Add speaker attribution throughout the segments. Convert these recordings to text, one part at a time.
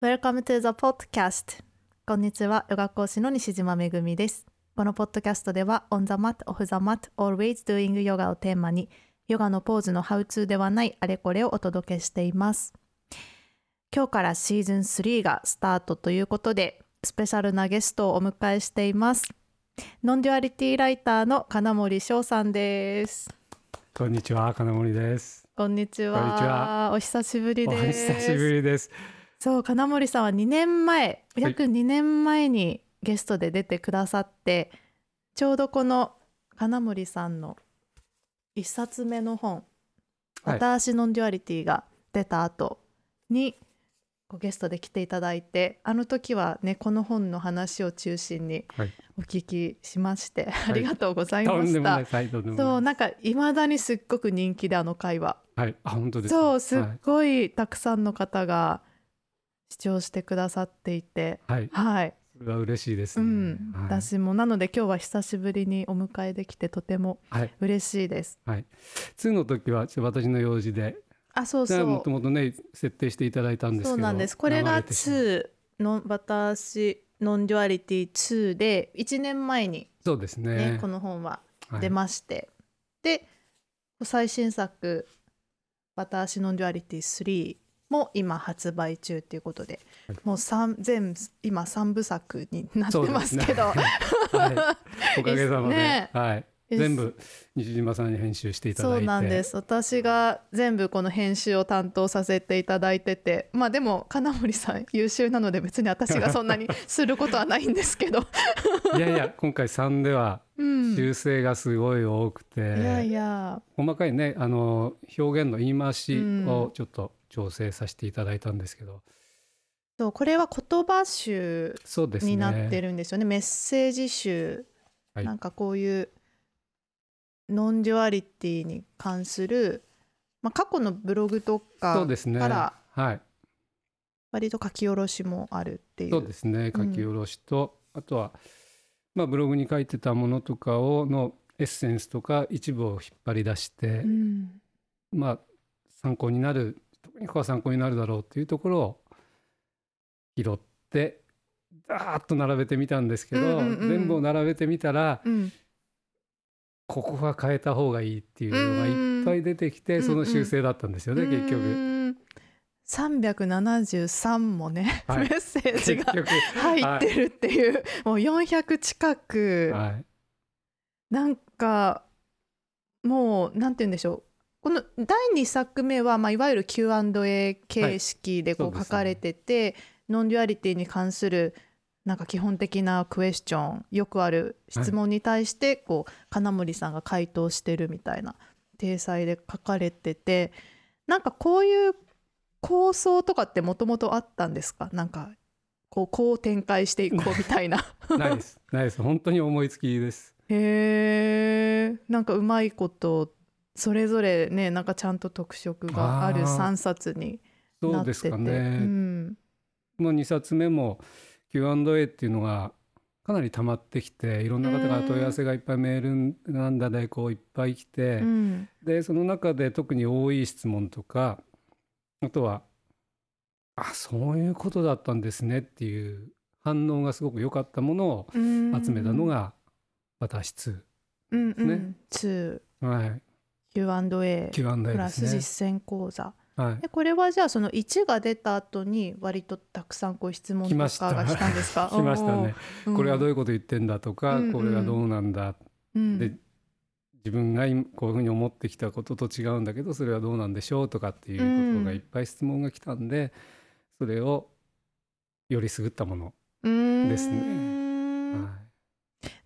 Speaker 1: Welcome to the podcast. こんにちは、ヨガ講師の西島めぐみです。このポッドキャストでは、On the mat, off the mat, always doing yoga をテーマに、ヨガのポーズのハウツーではないあれこれをお届けしています。今日からシーズン3がスタートということで、スペシャルなゲストをお迎えしています。ノンデュアリティライターの金森翔さんです。
Speaker 2: こんにちは、金森です。
Speaker 1: こんにちは。お久しぶり
Speaker 2: お
Speaker 1: です。
Speaker 2: 久しぶりです。
Speaker 1: そう金森さんは2年前約2年前にゲストで出てくださって、ちょうどこの金森さんの1冊目の本「
Speaker 2: はい。
Speaker 1: 私ノンデュアリティ」が出た後にゲストで来ていただいてあの時はねこの本の話を中心に
Speaker 2: はい。
Speaker 1: お聞きしまして、ありがとうございました。そうなんかいまだにすっごく人気であの回は。
Speaker 2: はい、あ、本当ですか。
Speaker 1: そうすっ
Speaker 2: はい
Speaker 1: ごいたくさんの方が視聴してくださっていて。
Speaker 2: はい、
Speaker 1: はい、
Speaker 2: それは嬉しいです
Speaker 1: う
Speaker 2: ね。
Speaker 1: ん、
Speaker 2: はい、
Speaker 1: 私もなので今日は久しぶりにお迎えできてとても
Speaker 2: はい、
Speaker 1: 嬉しいです。
Speaker 2: はい。2の時は、私の用事で。
Speaker 1: あそうそ
Speaker 2: もと
Speaker 1: う
Speaker 2: もとね、設定していただいたんですけど。
Speaker 1: そうなんです。これが
Speaker 2: 流れてしまう。
Speaker 1: 2の私ノンデュアリティ2で1年前に
Speaker 2: そうです
Speaker 1: ね。
Speaker 2: ね。
Speaker 1: この本は
Speaker 2: はい。
Speaker 1: 出まして、で最新作「私ノンデュアリティ3」も今発売中ということで、
Speaker 2: はい。
Speaker 1: もう三全今3部作になってま
Speaker 2: ですね。
Speaker 1: けど、
Speaker 2: はい。おかげさまで。
Speaker 1: ね。
Speaker 2: はい。全部西島さんに編集していただいて。
Speaker 1: そうなんです。私が全部この編集を担当させていただいてて。まあでも金森さん優秀なので別に私がそんなにすることはないんですけど、
Speaker 2: いやいや、今回3では
Speaker 1: うん、い
Speaker 2: 修正がすごい多くて。
Speaker 1: やいや。
Speaker 2: 細かいねあの表現の言い回し
Speaker 1: うん。
Speaker 2: をちょっと調整させていただいたんですけど、
Speaker 1: そうこれは言葉集になってるんですよね。メッセージ集、
Speaker 2: はい。
Speaker 1: なんかこういうノンデュアリティに関する、まあ、過去のブログとかから
Speaker 2: はい。
Speaker 1: 割と書き下ろしもあるっていう。
Speaker 2: そうですね。書き下ろしと、あとは、まあ、ブログに書いてたものとかをのエッセンスとか一部を引っ張り出して、
Speaker 1: うん。
Speaker 2: まあ参考になる特にここは参考になるだろうっていうところを拾ってダーッと並べてみたんですけど、
Speaker 1: うんうんうん
Speaker 2: 全部を並べてみたら
Speaker 1: うん。
Speaker 2: ここは変えた方がいいっていうのがいっぱい出てきて、
Speaker 1: うん
Speaker 2: その修正だったんですよね、結局。
Speaker 1: 局373もね、
Speaker 2: はい。
Speaker 1: メッセージが 入ってるっていう、もう400近く、
Speaker 2: はい、
Speaker 1: なんかもうなんて言うんでしょうこの第2作目は、まあ、いわゆる Q&A 形式でこ
Speaker 2: そう
Speaker 1: 書かれてて、ノンデュアリティに関するなんか基本的なクエスチョンよくある質問に対してこう、金森さんが回答してるみたいな体裁で書かれててなんかこういう構想とかってもともとあったんですか？なんかこうこう展開していこうみたいな。
Speaker 2: ないですないです本当に思いつきです。
Speaker 1: へえなんかうまいことそれぞれねなんかちゃんと特色がある
Speaker 2: あー。
Speaker 1: 3冊に
Speaker 2: そうで
Speaker 1: なってて。
Speaker 2: すかね。
Speaker 1: うん。
Speaker 2: もう2冊目も Q&A っていうのがかなり溜まってきていろんな方が問い合わせがいっぱいメールなんだでこういっぱい来て、
Speaker 1: うん。
Speaker 2: でその中で特に多い質問とかあとは「あそういうことだったんですね」っていう反応がすごく良かったものを
Speaker 1: うん。
Speaker 2: 集めたのが私2。
Speaker 1: うんうん。
Speaker 2: ね
Speaker 1: 2
Speaker 2: はい、
Speaker 1: Q&A
Speaker 2: Q&A
Speaker 1: プラス。実践講座。
Speaker 2: はい。
Speaker 1: でこれはじゃあその1が出た後に割とたくさんこう質問とかが来た。んですか？
Speaker 2: 来ましたね。
Speaker 1: うん
Speaker 2: これはどういうこと言ってんだとか、
Speaker 1: うん。
Speaker 2: これはどうなんだ、
Speaker 1: うん。
Speaker 2: で自分が今こういうふうに思ってきたことと違うんだけどそれはどうなんでしょうとかっていうことがいっぱい質問が来たんで、それをよりすぐったもの、
Speaker 1: うん
Speaker 2: ですね。
Speaker 1: うん。
Speaker 2: は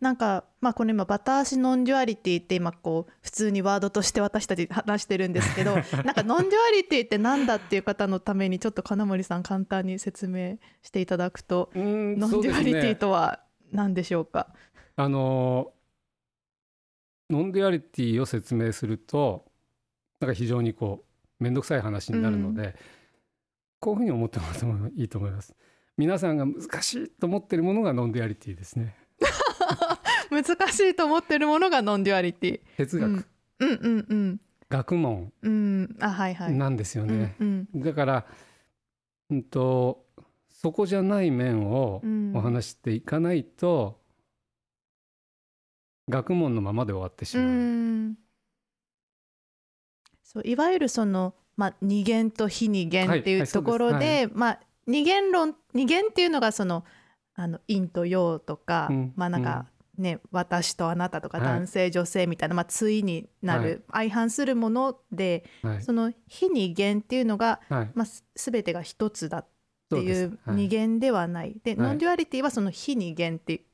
Speaker 1: なんかまあこれ今バタ足ノンデュアリティって今こう普通にワードとして私たち話してるんですけど なんかノンデュアリティってなんだっていう方のためにちょっと金森さん簡単に説明していただくとノンデュアリティ
Speaker 2: ね
Speaker 1: とは何でしょうか？
Speaker 2: あのノンデュアリティを説明するとなんか非常にこう面倒くさい話になるので、こういうふうに思ってもらってもいいと思います。皆さんが難しいと思ってるものがノンデュアリティですね。
Speaker 1: 難しいと思ってるものがノンデュアリティ。
Speaker 2: 哲学、
Speaker 1: うん。うんうんうん。
Speaker 2: 学問。
Speaker 1: うん。あはいはい。
Speaker 2: なんですよね。
Speaker 1: うんうん。
Speaker 2: だから、うんとそこじゃない面を
Speaker 1: うん。
Speaker 2: お話していかないと、学問のままで終わってし
Speaker 1: う
Speaker 2: まう。
Speaker 1: ん。そういわゆるその、まあ、二元と非二元ってい
Speaker 2: はい。うはい
Speaker 1: ところで,、まあ、二元論二元っていうのがそのあの陰と陽とか、
Speaker 2: うん
Speaker 1: まあなんかね、私とあなたとか
Speaker 2: はい。
Speaker 1: 男性、女性みたいな、まあ、対になる、相反するもので
Speaker 2: はい。
Speaker 1: その非二元っていうのが、
Speaker 2: はい、
Speaker 1: まあ、す全てが一つだっていう
Speaker 2: はい。
Speaker 1: 二元ではない。で、
Speaker 2: はい。
Speaker 1: ノンデュアリティはその非二元って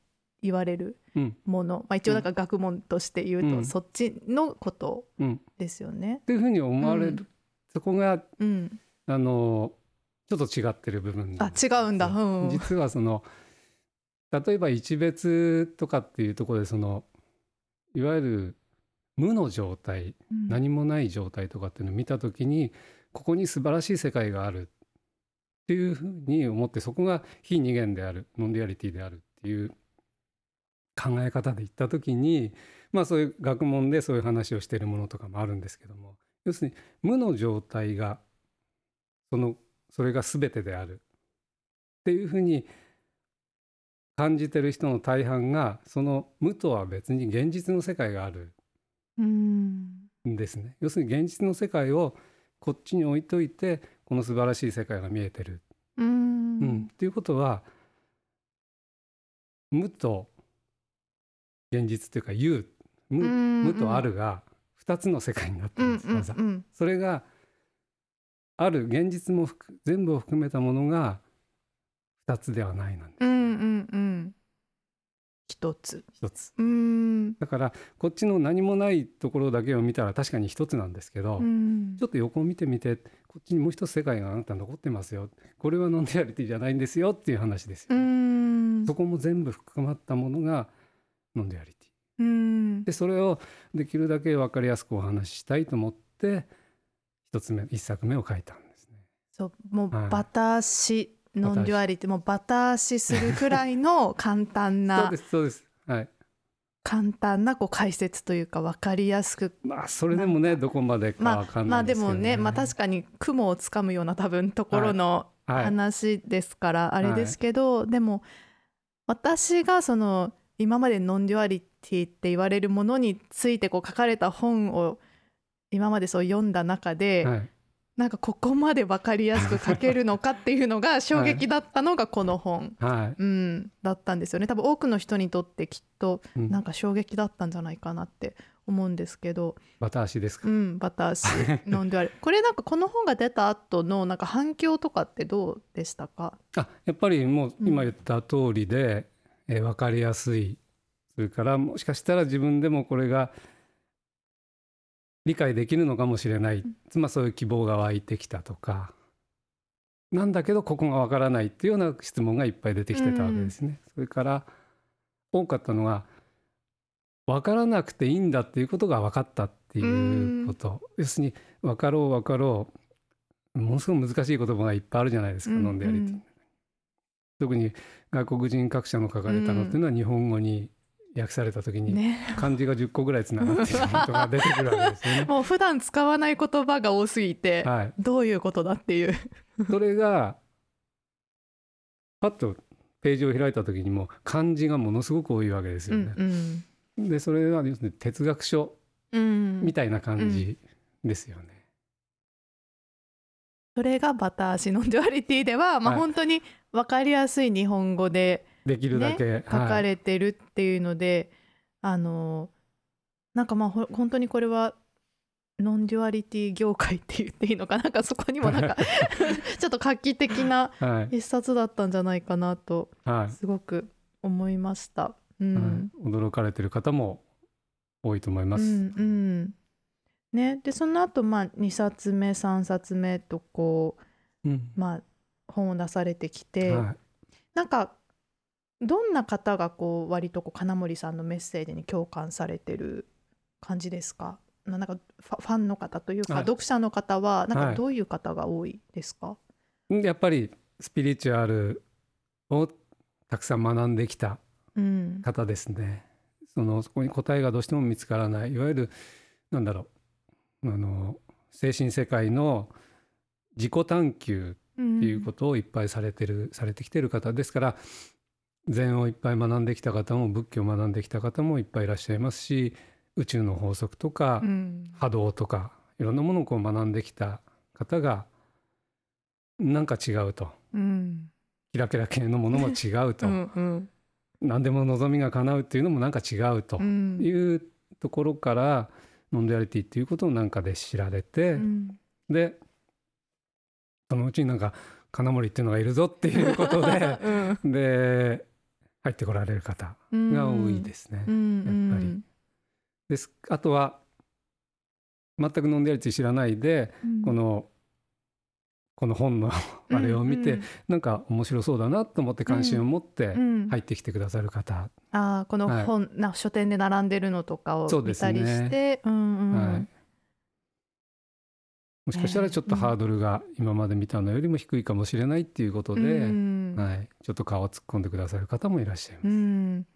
Speaker 1: 言われる
Speaker 2: うん。
Speaker 1: もの、まあ、一応なんか学問として言うと、
Speaker 2: うん。
Speaker 1: そっちのこと
Speaker 2: うん、っ
Speaker 1: ですよね。
Speaker 2: ていうふうに思われる、
Speaker 1: うん。
Speaker 2: そこが
Speaker 1: うん、
Speaker 2: あのちょっと違ってる部分
Speaker 1: あ
Speaker 2: です。
Speaker 1: 違うんだ。うんうん。
Speaker 2: 実はその例えば一瞥とかっていうところでそのいわゆる無の状態
Speaker 1: うん。
Speaker 2: 何もない状態とかっていうのを見た時にここに素晴らしい世界があるっていうふうに思ってそこが非二元である non-duality であるっていう考え方で言った時にまあそういう学問でそういう話をしているものとかもあるんですけども要するに無の状態がそのそれが全てであるっていうふうに感じてる人の大半がその無とは別に現実の世界がある。
Speaker 1: うん。
Speaker 2: んですね。要するに現実の世界をこっちに置いといてこの素晴らしい世界が見えてる。
Speaker 1: う
Speaker 2: うん。んっていうことは無と現実っていうか有無
Speaker 1: うん。
Speaker 2: 無とあるが2つの世界になって
Speaker 1: うん
Speaker 2: るんです、まずは
Speaker 1: うん。
Speaker 2: それがある現実も含全部を含めたものが2つではないなんです
Speaker 1: うんうんうん一つ。
Speaker 2: 一つ。
Speaker 1: うん。
Speaker 2: だからこっちの何もないところだけを見たら確かに一つなんですけど、
Speaker 1: うん。
Speaker 2: ちょっと横を見てみてこっちにもう一つ世界があなた残ってますよ。これは non-duality じゃないんですよっていう話です
Speaker 1: う
Speaker 2: よ、
Speaker 1: ん。
Speaker 2: そこも全部含まったものが non-duality。
Speaker 1: うん。
Speaker 2: でそれをできるだけ分かりやすくお話ししたいと思って一つ目一作目を書いたんですね。
Speaker 1: そうもう
Speaker 2: はい。
Speaker 1: バタ足ノンデュアリティもうバタ足するくらいの簡単
Speaker 2: そう
Speaker 1: な
Speaker 2: ですそうです。はい。
Speaker 1: 簡単なこう解説というか分かりやすく。
Speaker 2: まあそれでもねどこまでか
Speaker 1: まあ
Speaker 2: わかん
Speaker 1: まあで
Speaker 2: ないですけど、
Speaker 1: もねまあ確かに雲をつかむような多分ところの
Speaker 2: はい。
Speaker 1: 話ですからあれですけど、でも私がその今まで non-duality って言われるものについてこう書かれた本を今までそう読んだ中で、
Speaker 2: はい
Speaker 1: なんかここまで分かりやすく書けるのかっていうのが衝撃だったのがこの本、
Speaker 2: はい。
Speaker 1: うん、だったんですよね。多分多くの人にとってきっと
Speaker 2: うん
Speaker 1: なんか衝撃だったんじゃないかなって思うんですけど、
Speaker 2: バタ足ですか、
Speaker 1: うん、バタ足ノンデュアリこれなんかこの本が出た後のなんか反響とかってどうでしたか
Speaker 2: あやっぱりもう
Speaker 1: うん
Speaker 2: 今言った通りで、えー分かりやすいそれからもしかしたら自分でもこれが理解できるのかもしれない、まあそういう希望が湧いてきたとか。なんだけどここがわからないっていうような質問がいっぱい出てきてたわけですね。それから多かったのが分からなくていいんだっていうことが分かったっていうこと、要するに分かろう分かろう。ものすごく難しい言葉がいっぱいあるじゃないですか、
Speaker 1: うん
Speaker 2: ノンデュアリテ特に外国人学者の書かれたのっていうのは日本語に訳された時に
Speaker 1: ね
Speaker 2: 漢字が10個ぐらいつながっていることが出てくるわけですよね。
Speaker 1: もう普段使わない言葉が多すぎて、
Speaker 2: はい、
Speaker 1: どういうことだっていう。
Speaker 2: それがパッとページを開いた時にも漢字がものすごく多いわけです
Speaker 1: うん
Speaker 2: よね。
Speaker 1: うん
Speaker 2: でそれは要するに哲学書
Speaker 1: うん
Speaker 2: みたいな感じですよね。
Speaker 1: それがバタ足ノンデュアリティでは、まあ、
Speaker 2: はい
Speaker 1: 本当に分かりやすい日本語で
Speaker 2: できるだけ、
Speaker 1: 書か
Speaker 2: はい。
Speaker 1: れてるっていうので、あのなんかまあほ本当にこれはnon-duality 業界って言っていいのか なんかそこにもなんか ちょっと画期的な
Speaker 2: はい。
Speaker 1: 一冊だったんじゃないかなと
Speaker 2: はい。
Speaker 1: すごく思いました。うん。
Speaker 2: はい。驚かれてる方も多いと思います。
Speaker 1: うんうん。ね、でその後まあ2冊目3冊目とこ
Speaker 2: うん。
Speaker 1: う、まあ、本を出されてきて、
Speaker 2: はい。
Speaker 1: なんかどんな方がこう割とこう金森さんのメッセージに共感されてる感じですか？ななんかファンの方というか、
Speaker 2: はい。
Speaker 1: 読者の方はなん
Speaker 2: はい。
Speaker 1: かどういう方が多いですか、
Speaker 2: やっぱりスピリチュアルをたくさん学んできた
Speaker 1: うん。
Speaker 2: 方ですね。そのそこに答えがどうしても見つからない。いわゆるなんだろう。あの精神世界の自己探求
Speaker 1: って
Speaker 2: いうことをいっぱいされてる、されてきてる方ですから禅をいっぱい学んできた方も仏教を学んできた方もいっぱいいらっしゃいますし宇宙の法則とか、
Speaker 1: うん。
Speaker 2: 波動とかいろんなものをこう学んできた方がなんか違うと。
Speaker 1: うん。
Speaker 2: キラキラ系のものも違うと、
Speaker 1: うんうん。
Speaker 2: 何でも望みが叶うっていうのもなんか違うと。
Speaker 1: うん。
Speaker 2: いうところから、 non-duality っていうことをなんかで知られて、
Speaker 1: うん。
Speaker 2: でそのうちになんか金森っていうのがいるぞっていうことで
Speaker 1: うん。
Speaker 2: で入ってこられる方
Speaker 1: うん。
Speaker 2: が多いですね。
Speaker 1: うん
Speaker 2: やっぱり。です。あとは全く non-duality 知らないで
Speaker 1: うん。
Speaker 2: このこの本のあれを見て、
Speaker 1: うん。
Speaker 2: なんか面白そうだなと思って関心を持って
Speaker 1: うん
Speaker 2: 入ってきてくださる方、
Speaker 1: ああこの本、な書店で並んでるのとかを見たりしてう,、んうん。
Speaker 2: はい、もしかしたらちょっとハードルが今まで見たのよりも低いかもしれないっていうことで、
Speaker 1: うん。
Speaker 2: はい、ちょっと顔を突っ込んでくださる方もいらっしゃいます。
Speaker 1: うん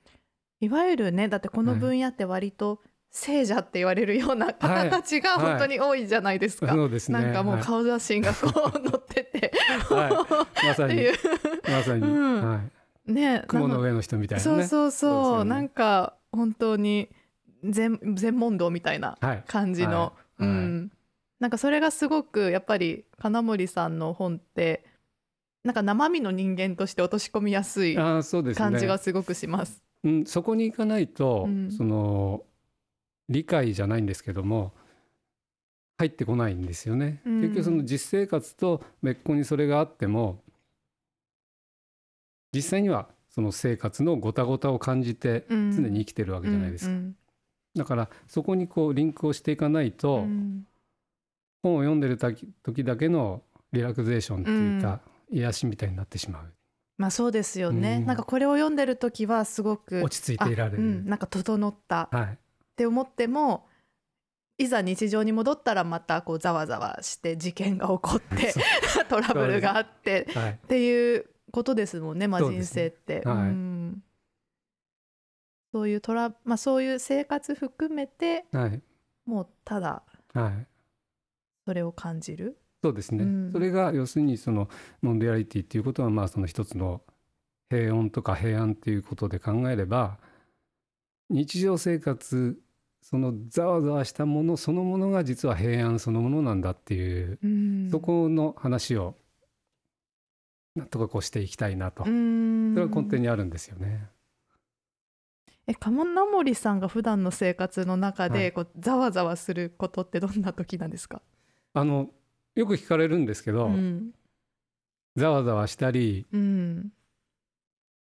Speaker 1: いわゆるねだってこの分野って割と聖者って言われるような方たちが
Speaker 2: はい
Speaker 1: 本当に多いじゃないですか。
Speaker 2: そうですね。
Speaker 1: なんかもう
Speaker 2: はい。
Speaker 1: 顔写真がこう載ってて、
Speaker 2: はい。まさに。まさに、
Speaker 1: うん。
Speaker 2: はい、
Speaker 1: ね
Speaker 2: 雲の上の人みたいなね。
Speaker 1: そうそうそう。
Speaker 2: ね。
Speaker 1: なんか本当に全全問答みたいな
Speaker 2: はい、
Speaker 1: 感じの、
Speaker 2: はい。
Speaker 1: うん、なんかそれがすごくやっぱり金森さんの本ってなんか生身の人間として落とし込みやすい
Speaker 2: あーそうですね。
Speaker 1: 感じがすごくします。
Speaker 2: うん、そこに行かないと、
Speaker 1: うん
Speaker 2: その理解じゃないんですけども入ってこないんですよね。
Speaker 1: うん
Speaker 2: 結局その実生活と別個にそれがあっても実際にはその生活のごたごたを感じて
Speaker 1: うん
Speaker 2: 常に生きてるわけじゃないですか。
Speaker 1: うん
Speaker 2: だからそこにこうリンクをしていかないと、
Speaker 1: うん
Speaker 2: 本を読んでる時時だけのリラクゼーションっていうか、癒しみたいになってしまう。
Speaker 1: まあそうですよね、
Speaker 2: うん
Speaker 1: なんかこれを読んでる時はすごく
Speaker 2: 落ち着いていられる。
Speaker 1: あうん、なんか整ったっ
Speaker 2: はい。
Speaker 1: て思ってもいざ日常に戻ったらまたこうざわざわして事件が起こって
Speaker 2: そ
Speaker 1: トラブルがあって
Speaker 2: はい。
Speaker 1: っていうことですもんね、まあ、人
Speaker 2: そうですね
Speaker 1: 生って。
Speaker 2: はい
Speaker 1: うんそういうトラ、まあ、そういう生活含めて
Speaker 2: はい。
Speaker 1: もうただ
Speaker 2: はい。
Speaker 1: それを感じる？
Speaker 2: そうですね、
Speaker 1: うん。
Speaker 2: それが要するにその non-duality っていうことはまあその一つの平穏とか平安っていうことで考えれば日常生活そのざわざわしたものそのものが実は平安そのものなんだっていう、
Speaker 1: うん。
Speaker 2: そこの話をなんとかこうしていきたいなと、
Speaker 1: うん。
Speaker 2: それは根底にあるんですよね。
Speaker 1: え鴨名森さんが普段の生活の中で
Speaker 2: はい。
Speaker 1: こうざわざわすることってどんな時なんですか、
Speaker 2: あのよく聞かれるんですけど、
Speaker 1: うん。
Speaker 2: ざわざわしたり
Speaker 1: うん。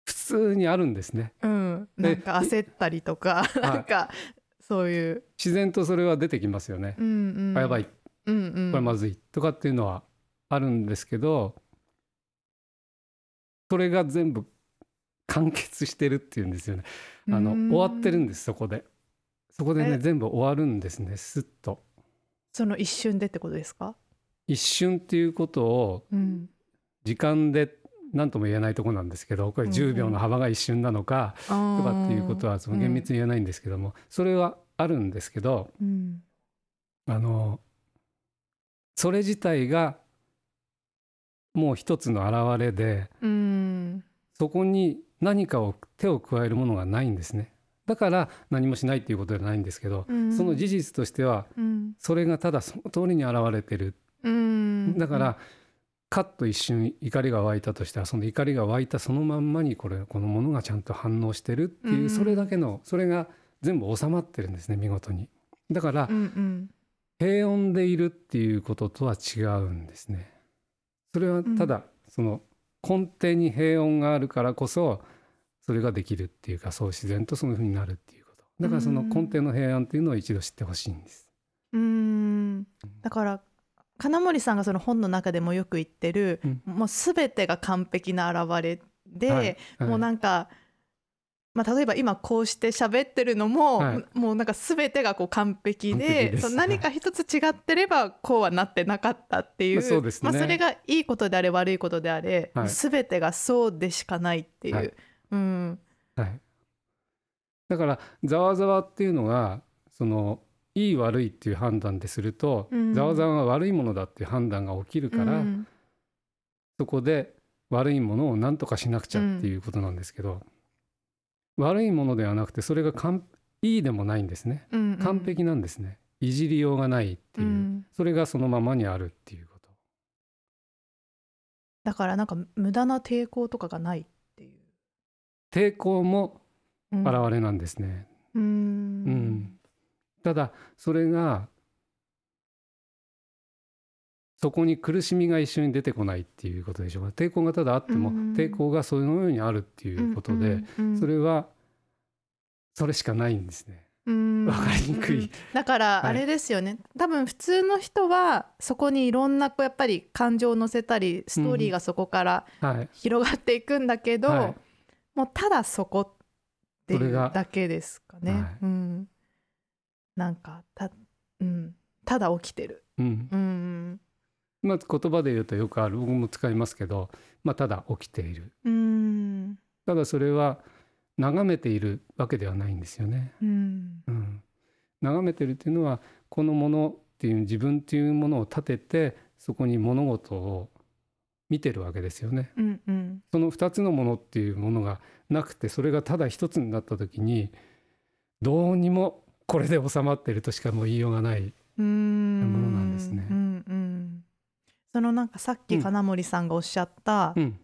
Speaker 2: 普通にあるんですね。
Speaker 1: うん、なんか焦ったりとかなんかそういう、
Speaker 2: 自然とそれは出てきますよね。
Speaker 1: うんうん、
Speaker 2: あやばい。
Speaker 1: うんうん、
Speaker 2: これまずいとかっていうのはあるんですけどそれが全部完結してるっていうんですよね。あの
Speaker 1: うん。
Speaker 2: 終わってるんですそこで。そこでね
Speaker 1: え。
Speaker 2: 全部終わるんですねスッと
Speaker 1: その一瞬でってことですか、
Speaker 2: 一瞬っていうことを
Speaker 1: うん、
Speaker 2: 時間で何とも言えないとこなんですけどこれ
Speaker 1: うんうん
Speaker 2: 10秒の幅が一瞬なのか
Speaker 1: と
Speaker 2: とかっていうことはその厳密に言えないんですけどもそれはあるんですけど
Speaker 1: うん。
Speaker 2: あのそれ自体がもう一つの表れで
Speaker 1: うん。
Speaker 2: そこに何かを手を加えるものがないんですねだから何もしないっていうことではないんですけど、
Speaker 1: うん。
Speaker 2: その事実としては
Speaker 1: うん。
Speaker 2: それがただその通りに現れてる、
Speaker 1: うん。
Speaker 2: だから、カッと一瞬怒りが湧いたとしたらその怒りが湧いたそのまんまにこれこのものがちゃんと反応してるっていう、
Speaker 1: うん。
Speaker 2: それだけのそれが全部収まってるんですね見事に。だから、平穏でいるっていうこととは違うんですね。それはただ、その根底に平穏があるからこそそれができるっていうかそう自然とそういうふうになるっていうこと。だからその根底の平安っていうのを一度知ってほしいんです。
Speaker 1: うん。だから金森さんがその本の中でもよく言ってる、
Speaker 2: うん。
Speaker 1: もう全てが完璧な現れで、
Speaker 2: はい。はい。
Speaker 1: もうなんか、まあ、例えば今こうして喋ってるのも、
Speaker 2: はい。
Speaker 1: もうなんか全てがこう完璧でその何か一つ違ってればこうはなってなかったっていう,、
Speaker 2: まあそね。
Speaker 1: まあ、それがいいことであれ悪いことであれ、
Speaker 2: はい。
Speaker 1: 全てがそうでしかないっていう。
Speaker 2: はい
Speaker 1: うん。
Speaker 2: はい、だからざわざわっていうのがそのいい悪いっていう判断ですると
Speaker 1: うん。
Speaker 2: ざわざわが悪いものだっていう判断が起きるから、
Speaker 1: うん。
Speaker 2: そこで悪いものを何とかしなくちゃっていうことなんですけど、悪いものではなくてそれが完いいでもないんですね。
Speaker 1: うんうん。
Speaker 2: 完璧なんですね、いじりようがないっていう、
Speaker 1: うん。
Speaker 2: それがそのままにあるっていうこと。
Speaker 1: だからなんか無駄な抵抗とかがない。っていう。
Speaker 2: 抵抗も
Speaker 1: うん。
Speaker 2: 現れなんですね、
Speaker 1: うーん。
Speaker 2: うん。ただそれがそこに苦しみが一緒に出てこないっていうことでしょうか。抵抗がただあっても、
Speaker 1: うん。
Speaker 2: 抵抗がそのようにあるっていうことで、
Speaker 1: うん。うん。
Speaker 2: それはそれしかないんですね。
Speaker 1: うん。
Speaker 2: わかりにくい。
Speaker 1: うん。だから
Speaker 2: はい。
Speaker 1: あれですよね、多分普通の人はそこにいろんなこうやっぱり感情を乗せたりストーリーがそこから
Speaker 2: はい、
Speaker 1: 広がっていくんだけど、
Speaker 2: はい
Speaker 1: もうただそこっていうだけですかね。
Speaker 2: はい
Speaker 1: うん、なんかた,、うん、ただ起きてる。
Speaker 2: うん、
Speaker 1: うん。
Speaker 2: まあ言葉で言うとよくある。僕も使いますけど、まあ、ただ起きている。
Speaker 1: うん。
Speaker 2: ただそれは眺めているわけではないんですよね。
Speaker 1: うん。
Speaker 2: うん、眺めてるっていうのはこのものっていう自分っていうものを立ててそこに物事を見てるわけですよね。
Speaker 1: うんうん。
Speaker 2: その2つのものっていうものがなくてそれがただ一つになった時にどうにもこれで収まってるとしかもう言いようがない。
Speaker 1: うん
Speaker 2: ものなんですね。
Speaker 1: うん。うん、そのなんかさっき
Speaker 2: うん
Speaker 1: 金森さんがおっしゃった、
Speaker 2: うん。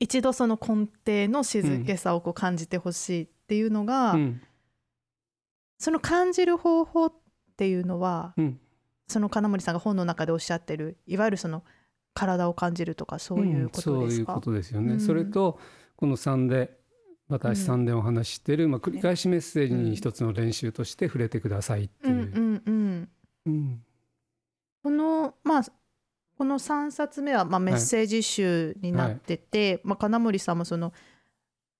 Speaker 1: 一度その根底の静けさをこう感じてほしいっていうのが、
Speaker 2: うん。
Speaker 1: その感じる方法っていうのは
Speaker 2: うん。
Speaker 1: その金森さんが本の中でおっしゃってるいわゆるその体を感じるとかそういうこと
Speaker 2: うん、そう
Speaker 1: ですか、
Speaker 2: いうことですよね。
Speaker 1: うん。
Speaker 2: それとこの3で私3でお話ししてる、まあ、繰り返しメッセージに一つの練習として触れてくださいっていう。
Speaker 1: うんうんうん。
Speaker 2: うん。
Speaker 1: このまあこの3冊目はまあメッセージ集になってて、まあ、金森さんもその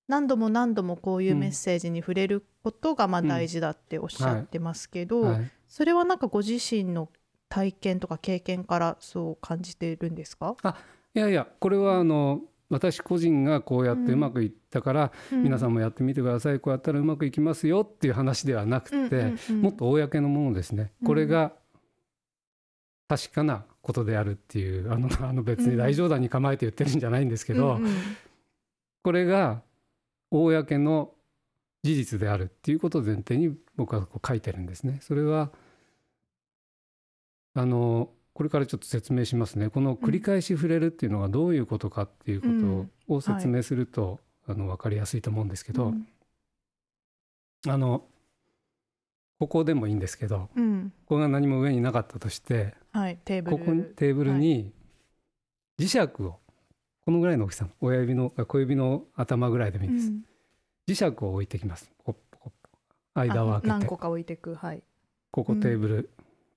Speaker 1: 何度も何度もこういうメッセージに触れることがまあ大事だっておっしゃってますけど、
Speaker 2: はい、
Speaker 1: それはなんかご自身の体験とか経験からそう感じているんですか、
Speaker 2: いやいやこれはあの私個人がこうやってうまくいったから、皆さん
Speaker 1: も
Speaker 2: もやってみてください。こうやったらうまくいきますよっていう話ではなくて、もっと公のものですね、
Speaker 1: うん。
Speaker 2: これが確かなことであるっていうあのあの別に大冗談に構えて言ってるんじゃないんですけど、
Speaker 1: うんうん。
Speaker 2: これが公の事実であるっていうことを前提に僕はこう書いてるんですね。それはあのこれからちょっと説明しますね。この繰り返し触れるっていうのがどういうことかっていうことを説明すると、あの分かりやすいと思うんですけど、
Speaker 1: うん。
Speaker 2: あのここでもいいんですけど
Speaker 1: うん。
Speaker 2: ここが何も上になかったとして
Speaker 1: はい、テーブル。
Speaker 2: ここにテーブルに磁石をこのぐらいの大きさ親指のあ小指の頭ぐらいでもいいです、
Speaker 1: うん。
Speaker 2: 磁石を置いてきます。間を
Speaker 1: あ
Speaker 2: 空けて。
Speaker 1: 何個か置いていく。はい、
Speaker 2: ここテーブル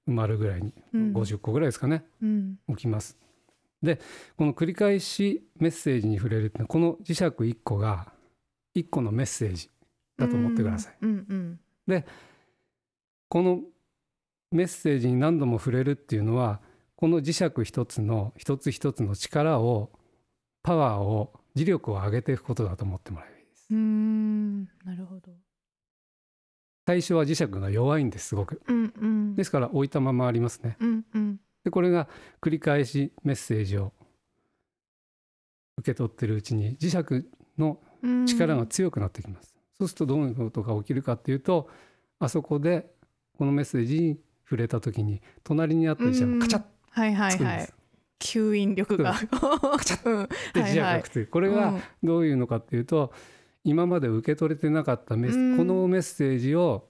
Speaker 2: 埋まるぐらいに、
Speaker 1: うん。
Speaker 2: 50個ぐらいですかね。
Speaker 1: うん。
Speaker 2: 置きます。でこの繰り返しメッセージに触れるってのはこの磁石1個が1個のメッセージだと思ってください、
Speaker 1: うんうん
Speaker 2: このメッセージに何度も触れるっていうのはこの磁石一つの一つ一つの力をパワーを磁力を上げていくことだと思ってもらえばいいです。
Speaker 1: うーん。なるほど
Speaker 2: 最初は磁石が弱いんですすごく。
Speaker 1: うんうん。
Speaker 2: ですから置いたままありますね。
Speaker 1: うんうん。
Speaker 2: でこれが繰り返しメッセージを受け取ってるうちに磁石の
Speaker 1: うん。
Speaker 2: 力が強くなってきます、そうするとどういうことが起きるかっていうとあそこでこのメッセージに触れた時に隣にあった磁石がカチャッ
Speaker 1: はいはいはい。吸引力が。カチャッ
Speaker 2: で磁石がくっつ いてこれがどういうのかっていうと、今まで受け取れてなかったメッセ
Speaker 1: うん。
Speaker 2: このメッセージを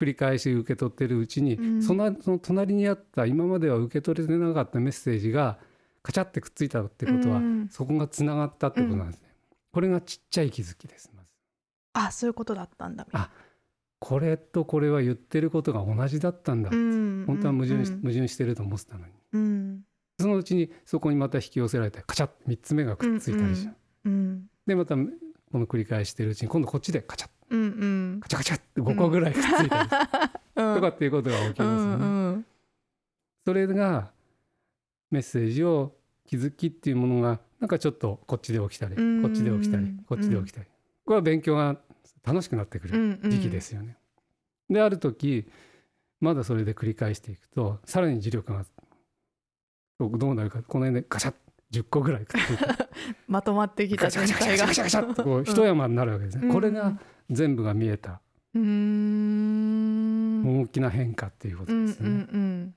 Speaker 2: 繰り返し受け取ってるうちに、
Speaker 1: うん。
Speaker 2: そのその隣にあった今までは受け取れてなかったメッセージがカチャってくっついたってことは、
Speaker 1: うん。
Speaker 2: そこがつながったってことなんですね。これがちっちゃい気づきですまず。
Speaker 1: あそういうことだったんだ。
Speaker 2: あこれとこれは言ってることが同じだったんだ、
Speaker 1: うん。
Speaker 2: 本当は矛盾矛盾してると思ってたのに。
Speaker 1: うん。
Speaker 2: そのうちにそこにまた引き寄せられてカチャッ3つ目がくっついたりして、
Speaker 1: うん。
Speaker 2: でまたこの繰り返してるうちに今度こっちでカチャッ。
Speaker 1: うんうん。
Speaker 2: カチャカチャって5個ぐらいくっついたり、
Speaker 1: うん。
Speaker 2: とかっていうことが起き
Speaker 1: う
Speaker 2: ますよね。
Speaker 1: んうん。
Speaker 2: それがメッセージを気づきっていうものがなんかちょっとこっちで起きたり
Speaker 1: うん
Speaker 2: こっちで起きたりこっちで起きたり。これは勉強が楽しくなってくる時期ですよね。である時まだそれで繰り返していくとさらに磁力がどうなるかこの辺でガチャッ10個ぐらいくっついて。
Speaker 1: まとまってきた全
Speaker 2: ガチャガチャ
Speaker 1: 体が
Speaker 2: ガチャガチャ。っとこう一山になるわけですね、
Speaker 1: うん。
Speaker 2: これが全部が見えた。大きな変化っていうこと
Speaker 1: うんうん
Speaker 2: ですね、
Speaker 1: うん。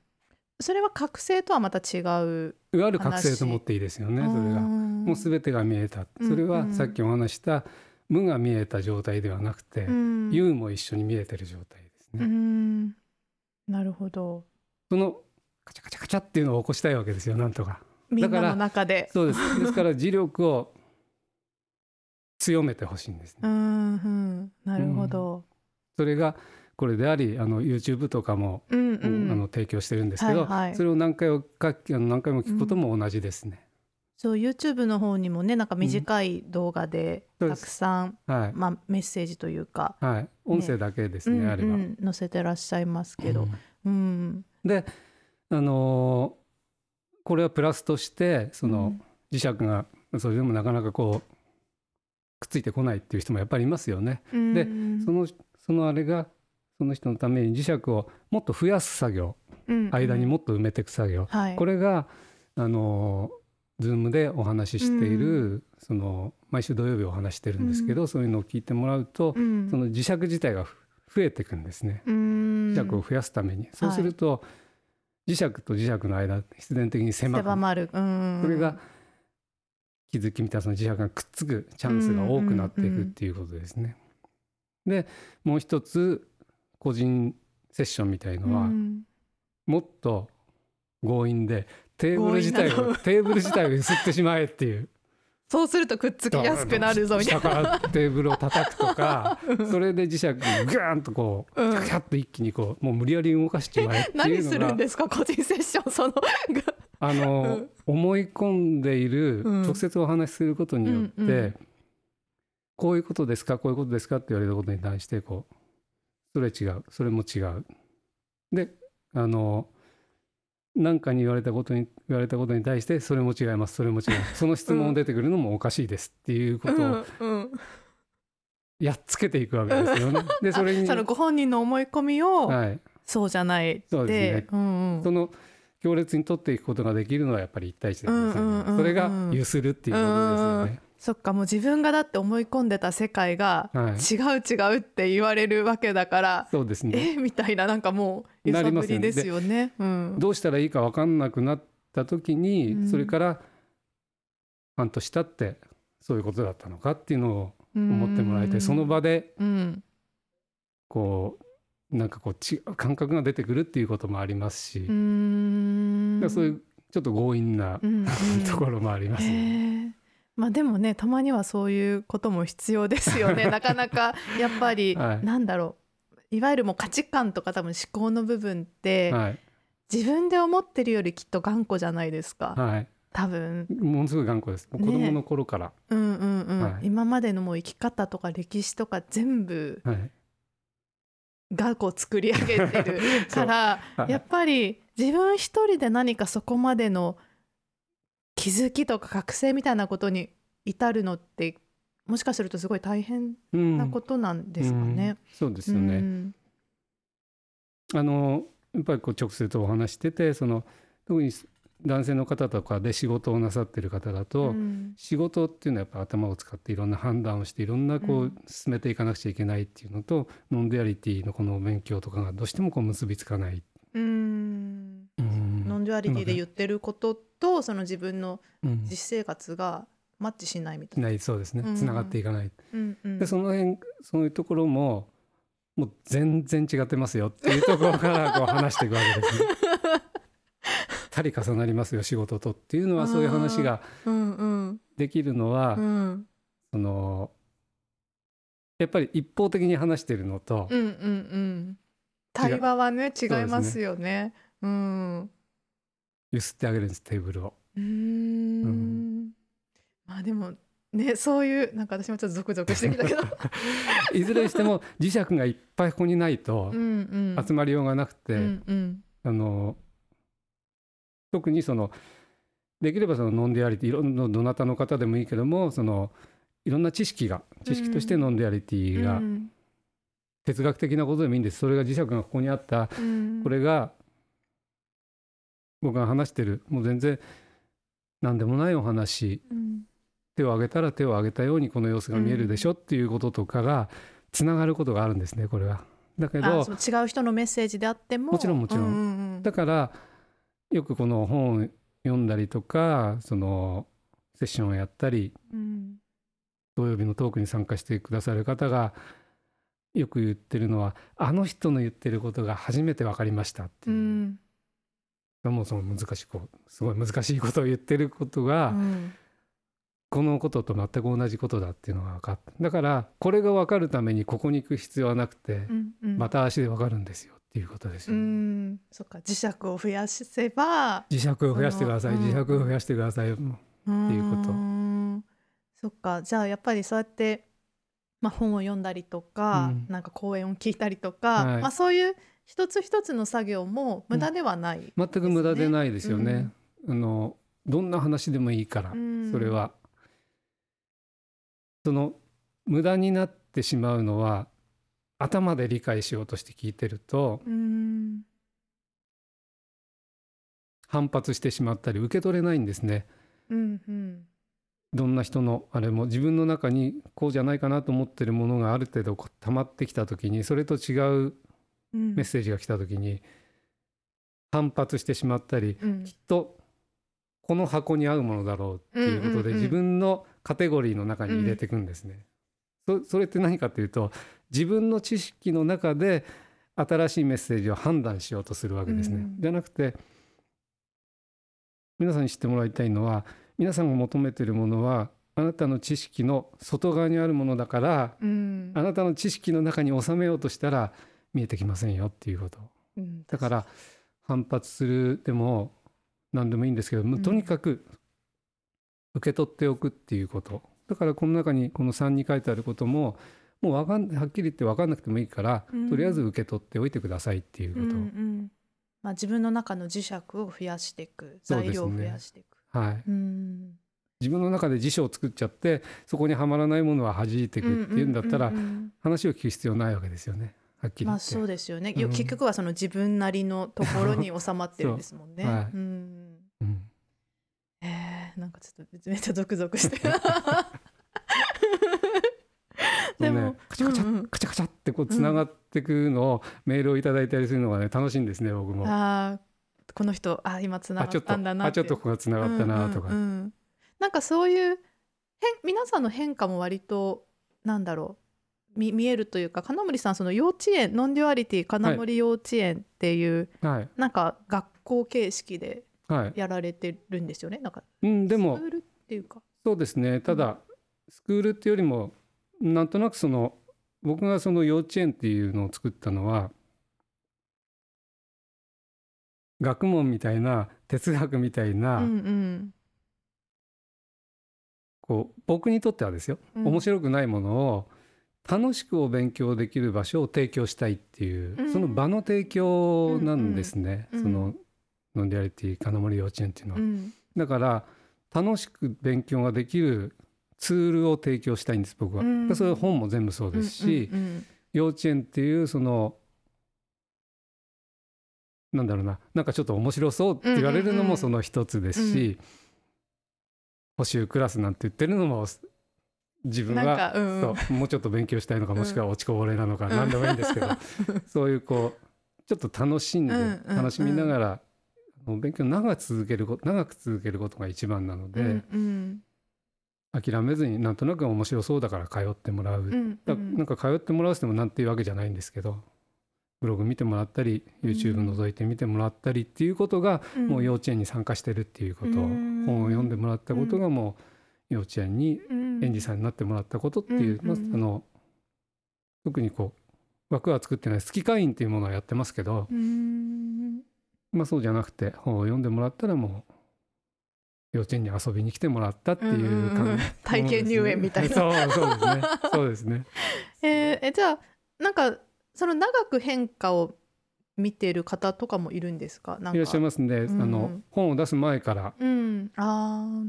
Speaker 1: それは覚醒とはまた違う
Speaker 2: いわゆる覚醒と思っていいですよね。それが。も
Speaker 1: も
Speaker 2: う全てが見えた。
Speaker 1: うん
Speaker 2: それはさっきお話した無が見えた状態ではなくて、
Speaker 1: うん。
Speaker 2: 有も一緒に見えてる状態です
Speaker 1: う
Speaker 2: ね、
Speaker 1: ん。なるほど。
Speaker 2: そのカチャカチャカチャっていうのを起こしたいわけですよなんとか
Speaker 1: みんなの中で。
Speaker 2: そうです。ですから磁力を強めてほしいんですね、
Speaker 1: うんうん。なるほど。
Speaker 2: それがこれでありあの YouTube とかも、
Speaker 1: うんうん。
Speaker 2: あの提供してるんですけど、
Speaker 1: はいはい。
Speaker 2: それを何回をか何回も聞くことも同じですね、
Speaker 1: そう YouTube の方にもねなんか短い動画でたくさん、
Speaker 2: はい、
Speaker 1: まあ、メッセージというか、
Speaker 2: はい、音声だけですねあれは、
Speaker 1: うんうん。載せてらっしゃいますけど、
Speaker 2: うん。
Speaker 1: うん。
Speaker 2: であのーこれはプラスとしてその、磁石がそれでもなかなかこうくっついてこないっていう人もやっぱりいますよね。
Speaker 1: うん。
Speaker 2: で
Speaker 1: うん
Speaker 2: そのそのあれがその人のために磁石をもっと増やす作業。
Speaker 1: うん。うん。
Speaker 2: 間にもっと埋めていく作業、
Speaker 1: はい、
Speaker 2: これがあのー Zoom でお話ししている、その毎週土曜日お話してるんですけど、そういうのを聞いてもらうと、
Speaker 1: うん。
Speaker 2: その磁石自体がふ増えていくんですね。
Speaker 1: うん。
Speaker 2: 磁石を増やすために、そうすると、磁石と磁石の間必然的に狭く
Speaker 1: 狭まる、うん、
Speaker 2: それが気づきみたいなその磁石がくっつくチャンスが多くなっていくっていうことですね。でもう一つ個人セッションみたいのは、
Speaker 1: うん。
Speaker 2: もっと強引でテーブル自体をテーブル自体を揺すってしまえっていう
Speaker 1: そうするとくっつきやすくなるぞみたい
Speaker 2: 下からテーブルを叩くとかそれで磁石グーンとこう
Speaker 1: うん。
Speaker 2: キャキャッと一気にこうもう無理やり動かしちまえって
Speaker 1: な何するんですか個人セッションその
Speaker 2: あの、
Speaker 1: うん。
Speaker 2: 思い込んでいる、
Speaker 1: うん。
Speaker 2: 直接お話しすることによって、
Speaker 1: うんうん。
Speaker 2: こういうことですかこういうことですかって言われたことに対してこうそれ違うそれも違う。であの何かに言われたことに言われたことに対してそれも違いますそれも違います。そ の質問出てくるのもおかしいですっていうことをやっつけていくわけですよね。でそれに
Speaker 1: そのご本人の思い込みを、
Speaker 2: はい、
Speaker 1: そうじゃないって。
Speaker 2: そうですね。
Speaker 1: うんうん。
Speaker 2: その強烈に取っていくことができるのはやっぱり一対一で
Speaker 1: うんうんうんうん。
Speaker 2: それがゆするっていうことですよね。
Speaker 1: そっかもう自分がだって思い込んでた世界が
Speaker 2: はい。
Speaker 1: 違う違うって言われるわけだから、
Speaker 2: そうですね。
Speaker 1: えみたいななんかもう揺
Speaker 2: な
Speaker 1: さぶりですよね。うん。
Speaker 2: どうしたらいいか分かんなくなった時に、
Speaker 1: うん。
Speaker 2: それから半年経ってそういうことだったのかっていうのを思ってもらいたい。その場で
Speaker 1: うん。
Speaker 2: こうなんかこうち感覚が出てくるっていうこともありますし、
Speaker 1: う
Speaker 2: だ
Speaker 1: ん
Speaker 2: そういうちょっと強引な
Speaker 1: うんうん。
Speaker 2: ところもありますよね。
Speaker 1: へえまあでもねたまにはそういうことも必要ですよね。なかなかやっぱり、
Speaker 2: はい。
Speaker 1: なんだろういわゆるもう価値観とか多分思考の部分って、
Speaker 2: はい。
Speaker 1: 自分で思ってるよりきっと頑固じゃないですか、
Speaker 2: はい、
Speaker 1: 多分。
Speaker 2: ものすごい頑固です。子供の頃から、
Speaker 1: うんうんうん、
Speaker 2: はい。
Speaker 1: 今までのもう生き方とか歴史とか全部
Speaker 2: はい、
Speaker 1: がこう作り上げてるから
Speaker 2: はい。
Speaker 1: やっぱり自分一人で何かそこまでの気づきとか覚醒みたいなことに至るのってもしかするとすごい大変
Speaker 2: うん
Speaker 1: なことなんですかね。
Speaker 2: うんそうですよね。
Speaker 1: うん
Speaker 2: あのやっぱりこう直接お話しててその特に男性の方とかで仕事をなさってる方だと、
Speaker 1: うん
Speaker 2: 仕事っていうのはやっぱ頭を使っていろんな判断をしていろんなこ
Speaker 1: う
Speaker 2: うん進めていかなくちゃいけないっていうのと、 non-duality のこの勉強とかがどうしてもこう結びつかない。
Speaker 1: うん
Speaker 2: うん
Speaker 1: non-duality で言ってることとその自分の
Speaker 2: うん。
Speaker 1: 実生活がマッチしないみたいな。
Speaker 2: ないそうですね。
Speaker 1: うん。
Speaker 2: つながっていかない。
Speaker 1: うんうん。
Speaker 2: でその辺そういうところももう全然違ってますよっていうところから こう話していくわけですね。たり重なりますよ仕事とっていうのはそういう話が
Speaker 1: うんうん。
Speaker 2: できるのは、
Speaker 1: うん。
Speaker 2: そのやっぱり一方的に話してるのと、
Speaker 1: うんうんうん。対話はね。違いますよね。うん
Speaker 2: 揺すってあげるんですテーブルを。
Speaker 1: うーん。まあでもねそういうなんか私もちょっとゾクゾクしてきたけど。
Speaker 2: いずれにしても磁石がいっぱいここにないと
Speaker 1: うんうん。
Speaker 2: 集まりようがなくて、
Speaker 1: うんうん。
Speaker 2: あの特にそのできればその non-duality いろんなどなたの方でもいいけどもそのいろんな知識が知識として non-duality が、
Speaker 1: うん。
Speaker 2: 哲学的なことでもいいんです。それが磁石がここにあった。
Speaker 1: うん。
Speaker 2: これが僕が話してるもう全然何でもないお話
Speaker 1: うん
Speaker 2: 手を挙げたら手を挙げたようにこの様子が見えるでしょっていうこととかがつながることがあるんですねこれは。だけど
Speaker 1: 違う人のメッセージであっても。
Speaker 2: もちろんもちろん。
Speaker 1: ううんうん。
Speaker 2: だからよくこの本を読んだりとかそのセッションをやったり
Speaker 1: うん。
Speaker 2: 土曜日のトークに参加してくださる方がよく言ってるのはあの人の言ってることが初めて分かりましたって
Speaker 1: う。
Speaker 2: いう、
Speaker 1: ん
Speaker 2: もうその難しいすごい難しいことを言ってることが、
Speaker 1: うん。
Speaker 2: このことと全く同じことだっていうのが分かった。だからこれが分かるためにここに行く必要はなくて、
Speaker 1: うんうん。
Speaker 2: また足で分かるんですよっていうことです
Speaker 1: う
Speaker 2: よね、
Speaker 1: ん。そっか磁石を増やせば
Speaker 2: 磁石を増やしてください、
Speaker 1: うん。
Speaker 2: 磁石を増やしてください、
Speaker 1: って
Speaker 2: いうこと。
Speaker 1: そっかじゃあやっぱりそうやって、まあ、本を読んだりとか、
Speaker 2: うん。
Speaker 1: なんか講演を聞いたりとか、
Speaker 2: はい。
Speaker 1: まあ、そういう一つ一つの作業も無駄ではない、
Speaker 2: 全く無駄でないですよね。あのどんな話でもいいから、
Speaker 1: うん
Speaker 2: それは。その無駄になってしまうのは頭で理解しようとして聞いてると
Speaker 1: うん
Speaker 2: 反発してしまったり受け取れないんですね。
Speaker 1: うんうん
Speaker 2: どんな人のあれも自分の中にこうじゃないかなと思ってるものがある程度溜まってきた時にそれと違う
Speaker 1: うん
Speaker 2: メッセージが来た時に反発してしまったり
Speaker 1: うん。
Speaker 2: きっとこの箱に合うものだろうっていうことで、
Speaker 1: うんうんうん
Speaker 2: 自分のカテゴリーの中に入れていくんですね。そそれって何かというと自分の知識の中で新しいメッセージを判断しようとするわけですね。
Speaker 1: うん
Speaker 2: じゃなくて皆さんに知ってもらいたいのは皆さんが求めているものはあなたの知識の外側にあるものだから
Speaker 1: うん。
Speaker 2: あなたの知識の中に収めようとしたら見えてきませんよっていうこと。
Speaker 1: うん。
Speaker 2: だから反発するでも何でもいいんですけど、もう
Speaker 1: うん。
Speaker 2: とにかく受け取っておくっていうこと。だからこの中にこの3に書いてあることももうわかんはっきり言って分かんなくてもいいから、
Speaker 1: うん。
Speaker 2: とりあえず受け取っておいてくださいっていうこ
Speaker 1: うんうん。まあ、自分の中の磁石を増やしていく。材料を増やしていく。
Speaker 2: と、はい、
Speaker 1: うん。
Speaker 2: 自分の中で辞書を作っちゃってそこにはまらないものは弾いていくっていうんだったら、話を聞く必要ないわけですよねはっきり。
Speaker 1: まあそうですよね、よ
Speaker 2: うん。
Speaker 1: 結局はその自分なりのところに 収まってるんですもんね。
Speaker 2: そう。はい。
Speaker 1: うん。
Speaker 2: うん。
Speaker 1: えー、なんかちょっとめっちゃゾクゾクして。でも
Speaker 2: ね、カチャカチャ、
Speaker 1: うんうん。
Speaker 2: カチャカチャってこうつながっていくのをメールをいただいたりするのがね楽しいんですね僕も。
Speaker 1: あーこの人あ今つながったんだな
Speaker 2: あちょっとここがつながったなとか、
Speaker 1: うんうんうん。なんかそういう変皆さんの変化も割となんだろう見見えるというか金森さんその幼稚園ノンデュアリティ金森幼稚園っていう、
Speaker 2: はい。
Speaker 1: なんか学校形式で
Speaker 2: はい。
Speaker 1: やられてるんですよね？なんか
Speaker 2: うん、でも
Speaker 1: スクールっていうか？
Speaker 2: そうですね。ただスクールっていうよりもなんとなくその僕がその幼稚園っていうのを作ったのは学問みたいな哲学みたいな、
Speaker 1: うんうん。
Speaker 2: こう僕にとってはですよ、
Speaker 1: うん。
Speaker 2: 面白くないものを楽しくお勉強できる場所を提供したいっていう、
Speaker 1: うん。
Speaker 2: その場の提供なんですね、そのノンデュアリティ金森幼稚園っていうのは。
Speaker 1: うん。
Speaker 2: だから楽しく勉強ができるツールを提供したいんです僕は。
Speaker 1: うん。
Speaker 2: それは本も全部そうですし、幼稚園っていうそのなんだろうななんかちょっと面白そうって言われるのもその一つですし、補習クラスなんて言ってるのも自分は、
Speaker 1: うん
Speaker 2: そうもうちょっと勉強したいのか
Speaker 1: うん
Speaker 2: もしくは落ちこぼれなのか何でもいいんですけど、そういうこうちょっと楽しんで楽しみながら、もう勉強を長く続けること長く続けることが一番なので、
Speaker 1: うんうん。
Speaker 2: 諦めずになんとなく面白そうだから通ってもらう、
Speaker 1: う
Speaker 2: なんか通ってもらうしてもなんていうわけじゃないんですけどブログ見てもらったり YouTube 覗いて見てもらったりっていうことが、
Speaker 1: うん。
Speaker 2: もう幼稚園に参加してるっていうこと、
Speaker 1: うん。
Speaker 2: 本を読んでもらったことがもう幼稚園に
Speaker 1: うん。
Speaker 2: 園児さんになってもらったことっていう、まあ、あの特にこう枠は作ってない好き会員っていうものはやってますけど、
Speaker 1: うん。
Speaker 2: まあ、そうじゃなくて本を読んでもらったらもう幼稚園に遊びに来てもらったっていう感
Speaker 1: うんうんうん。体験入園みたいな。
Speaker 2: そうですね。そうですね。
Speaker 1: えーえじゃあなんかその長く変化を見てる方とかもいるんですか？
Speaker 2: いらっしゃいますんで、
Speaker 1: うん。
Speaker 2: あの本を出す前から。
Speaker 1: うん。あ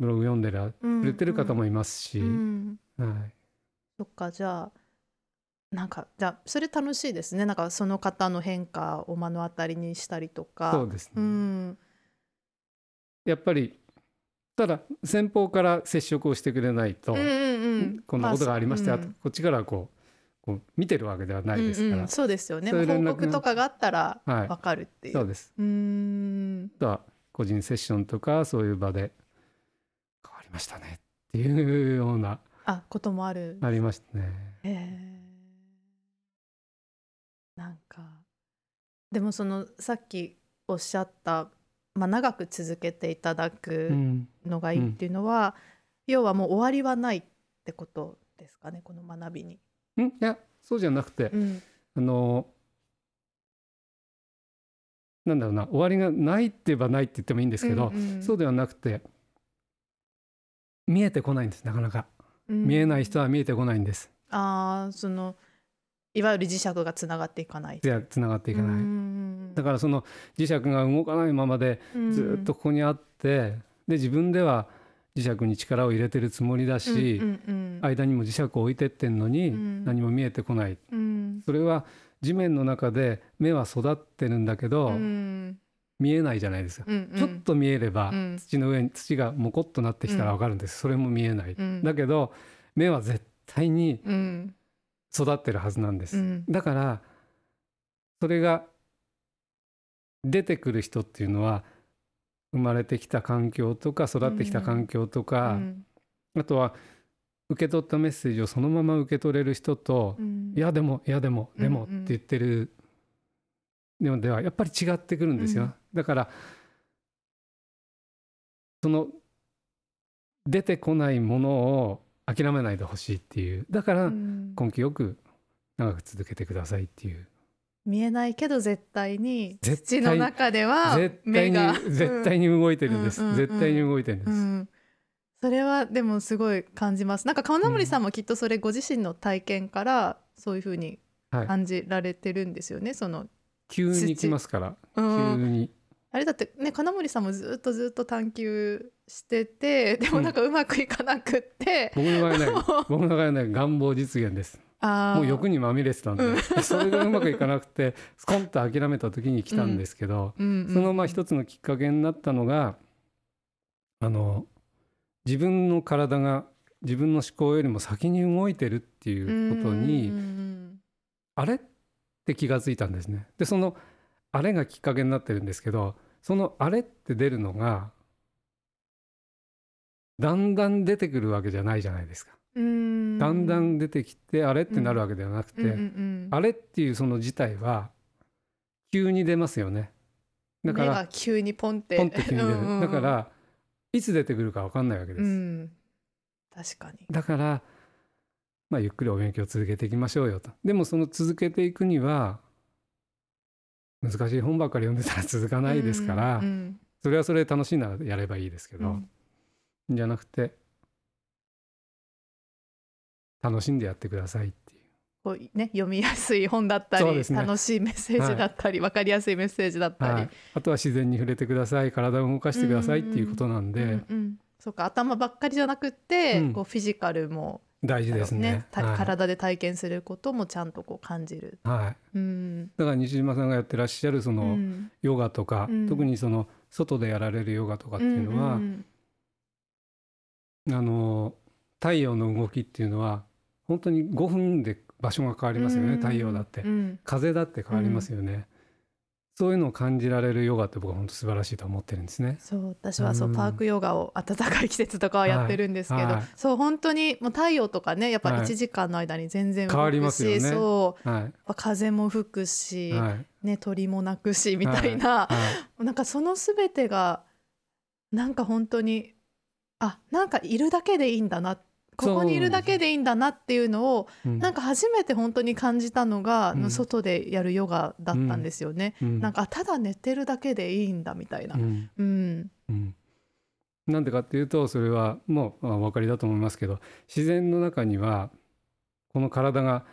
Speaker 2: ブログ読んでらくれてる方もいますし、
Speaker 1: うん。
Speaker 2: はい、
Speaker 1: そっかじゃあなんかじゃあそれ楽しいですね。なんかその方の変化を目の当たりにしたりとか。
Speaker 2: そうですね、
Speaker 1: うん。
Speaker 2: やっぱりただ先方から接触をしてくれないと、
Speaker 1: うんうんうん。
Speaker 2: こんなことがありましたよ、
Speaker 1: まあうん
Speaker 2: こっちからこうこう見てるわけではないですから、
Speaker 1: うんうん。そうですよね。報告とかがあったら
Speaker 2: はい。
Speaker 1: わかるっていう、
Speaker 2: そうです。
Speaker 1: うーん。
Speaker 2: あとは個人セッションとかそういう場でましたね。っていうような。
Speaker 1: あこともある。
Speaker 2: ありましたね。
Speaker 1: へえなんかでもそのさっきおっしゃった、まあ、長く続けていただ
Speaker 2: う
Speaker 1: く
Speaker 2: ん、
Speaker 1: のがいいっていうのは、要はもう終わりはないってことですかねこの学びに。
Speaker 2: ん。いやそうじゃなくて、
Speaker 1: うん。
Speaker 2: あのなんだろうな終わりがないって言えばないって言ってもいいんですけど、
Speaker 1: うんうん。
Speaker 2: そうではなくて見えてこないんですなかなか、
Speaker 1: うん。
Speaker 2: 見えない人は見えてこないんです。
Speaker 1: ああそのいわゆる磁石がつながっていかない。
Speaker 2: じゃつながっていかない、だからその磁石が動かないままで
Speaker 1: ら
Speaker 2: ずっとここにあって、で自分では磁石に力を入れてるつもりだし、間にも磁石を置いてってんのに
Speaker 1: うん。
Speaker 2: 何も見えてこない、
Speaker 1: うん。
Speaker 2: それは地面の中で芽は育ってるんだけど、
Speaker 1: うん
Speaker 2: 見えないじゃないですか、
Speaker 1: うんうん。
Speaker 2: ちょっと見えれば、
Speaker 1: うん。
Speaker 2: 土の上に土がもこっとなってきたら分かるんです、それも見えない、
Speaker 1: うん。
Speaker 2: だけど芽は絶対に
Speaker 1: うん。
Speaker 2: 育ってるはずなんです、
Speaker 1: うん。
Speaker 2: だからそれが出てくる人っていうのは生まれてきた環境とか育ってきた環境とか、
Speaker 1: うん。
Speaker 2: あとは受け取ったメッセージをそのまま受け取れる人と、
Speaker 1: うん。
Speaker 2: いやでもいやでもでもっ
Speaker 1: うんうん。
Speaker 2: て言ってるのではやっぱり違ってくるんですよ、
Speaker 1: うん
Speaker 2: だからその出てこないものを諦めないでほしいっていう。だから
Speaker 1: うん。
Speaker 2: 根気よく長く続けてくださいっていう。
Speaker 1: 見えないけど絶対に土の中では
Speaker 2: 絶対に
Speaker 1: 目が。
Speaker 2: 絶対に動いてるんです、
Speaker 1: うんうんうん。
Speaker 2: 絶対に動いてるんです、
Speaker 1: うん。それはでもすごい感じます。なんか川名森さんもきっとそれご自身の体験からそういうふうに
Speaker 2: はい、
Speaker 1: 感じられてるんですよね。その、
Speaker 2: 急に来ますから。
Speaker 1: うん。
Speaker 2: 急に
Speaker 1: あれだってね金森さんもずっとずっと探求しててでもなんかうまくいかなくって、
Speaker 2: 僕の場合はね 僕の場合はね願望実現です。もう欲にまみれてたんで、
Speaker 1: うん。
Speaker 2: それがうまくいかなくてスコンと諦めた時に来たんですけど、
Speaker 1: うんうん
Speaker 2: そのまあ一つのきっかけになったのがあの自分の体が自分の思考よりも先に動いてるっていうことに、
Speaker 1: うんうん。
Speaker 2: あれって気がついたんですね。でそのあれがきっかけになってるんですけどそのあれって出るのがだんだん出てくるわけじゃないじゃないですか。
Speaker 1: うん
Speaker 2: だんだん出てきてあれってなるわけではなくて、
Speaker 1: うんうんうん
Speaker 2: あれっていうその自体は急に出ますよね。だか
Speaker 1: 目
Speaker 2: ら
Speaker 1: が急にポンって
Speaker 2: ポンって急に出る。だからいつ出てくるか分かんないわけです。
Speaker 1: うん確かに
Speaker 2: だからまあゆっくりお勉強を続けていきましょうよと。でもその続けていくには難しい本ばっかり読んでたら続かないですから、
Speaker 1: うんうん。
Speaker 2: それはそれで楽しいならやればいいですけど、
Speaker 1: うん。
Speaker 2: じゃなくて楽しんでやってくださいっていう。
Speaker 1: こうね、読みやすい本だったり、
Speaker 2: ね。
Speaker 1: 楽しいメッセージだったり、わかりやすいメッセージだったり、
Speaker 2: はい、あとは自然に触れてください。体を動かしてくださいっていうことなんで、
Speaker 1: うんうん。そうか頭ばっかりじゃなくって、
Speaker 2: うん。
Speaker 1: こうフィジカルも
Speaker 2: 大事ですね。
Speaker 1: た
Speaker 2: はい。
Speaker 1: 体で体験することもちゃんとこう感じる。
Speaker 2: はい、
Speaker 1: うん。
Speaker 2: だから西島さんがやってらっしゃるその
Speaker 1: うん。
Speaker 2: ヨガとか、
Speaker 1: うん。
Speaker 2: 特にその外でやられるヨガとかっていうのは、
Speaker 1: ん
Speaker 2: あの太陽の動きっていうのは本当に5分で場所が変わりますよね、
Speaker 1: うん。
Speaker 2: 太陽だって、
Speaker 1: うん。
Speaker 2: 風だって変わりますよね、そういうのを感じられるヨガって僕は本当素晴らしいと思ってるんですね。
Speaker 1: そう私はそう、
Speaker 2: うん
Speaker 1: パークヨガを暖かい季節とかはやってるんですけど、
Speaker 2: はい。はい
Speaker 1: そう本当にもう太陽とかねやっぱ
Speaker 2: はい。
Speaker 1: 1時間の間に全然動くし、
Speaker 2: 変わりますよね。
Speaker 1: そう
Speaker 2: はい
Speaker 1: 風も吹くし、
Speaker 2: はい。
Speaker 1: ね、鳥も鳴くしみたいな、
Speaker 2: はい。
Speaker 1: なんかその全てがなんか本当にあなんかいるだけでいいんだなここにいるだけでいいんだなっていうのを
Speaker 2: う。ん。
Speaker 1: なんか初めて本当に感じたのが、
Speaker 2: うん。
Speaker 1: 外でやるヨガだったんですよね。
Speaker 2: うん。
Speaker 1: なんかあただ寝てるだけでいいんだみたいな。
Speaker 2: うん。
Speaker 1: うん。
Speaker 2: うん。なんでかっていうとそれはもうまあお分かりだと思いますけど自然の中にはこの体が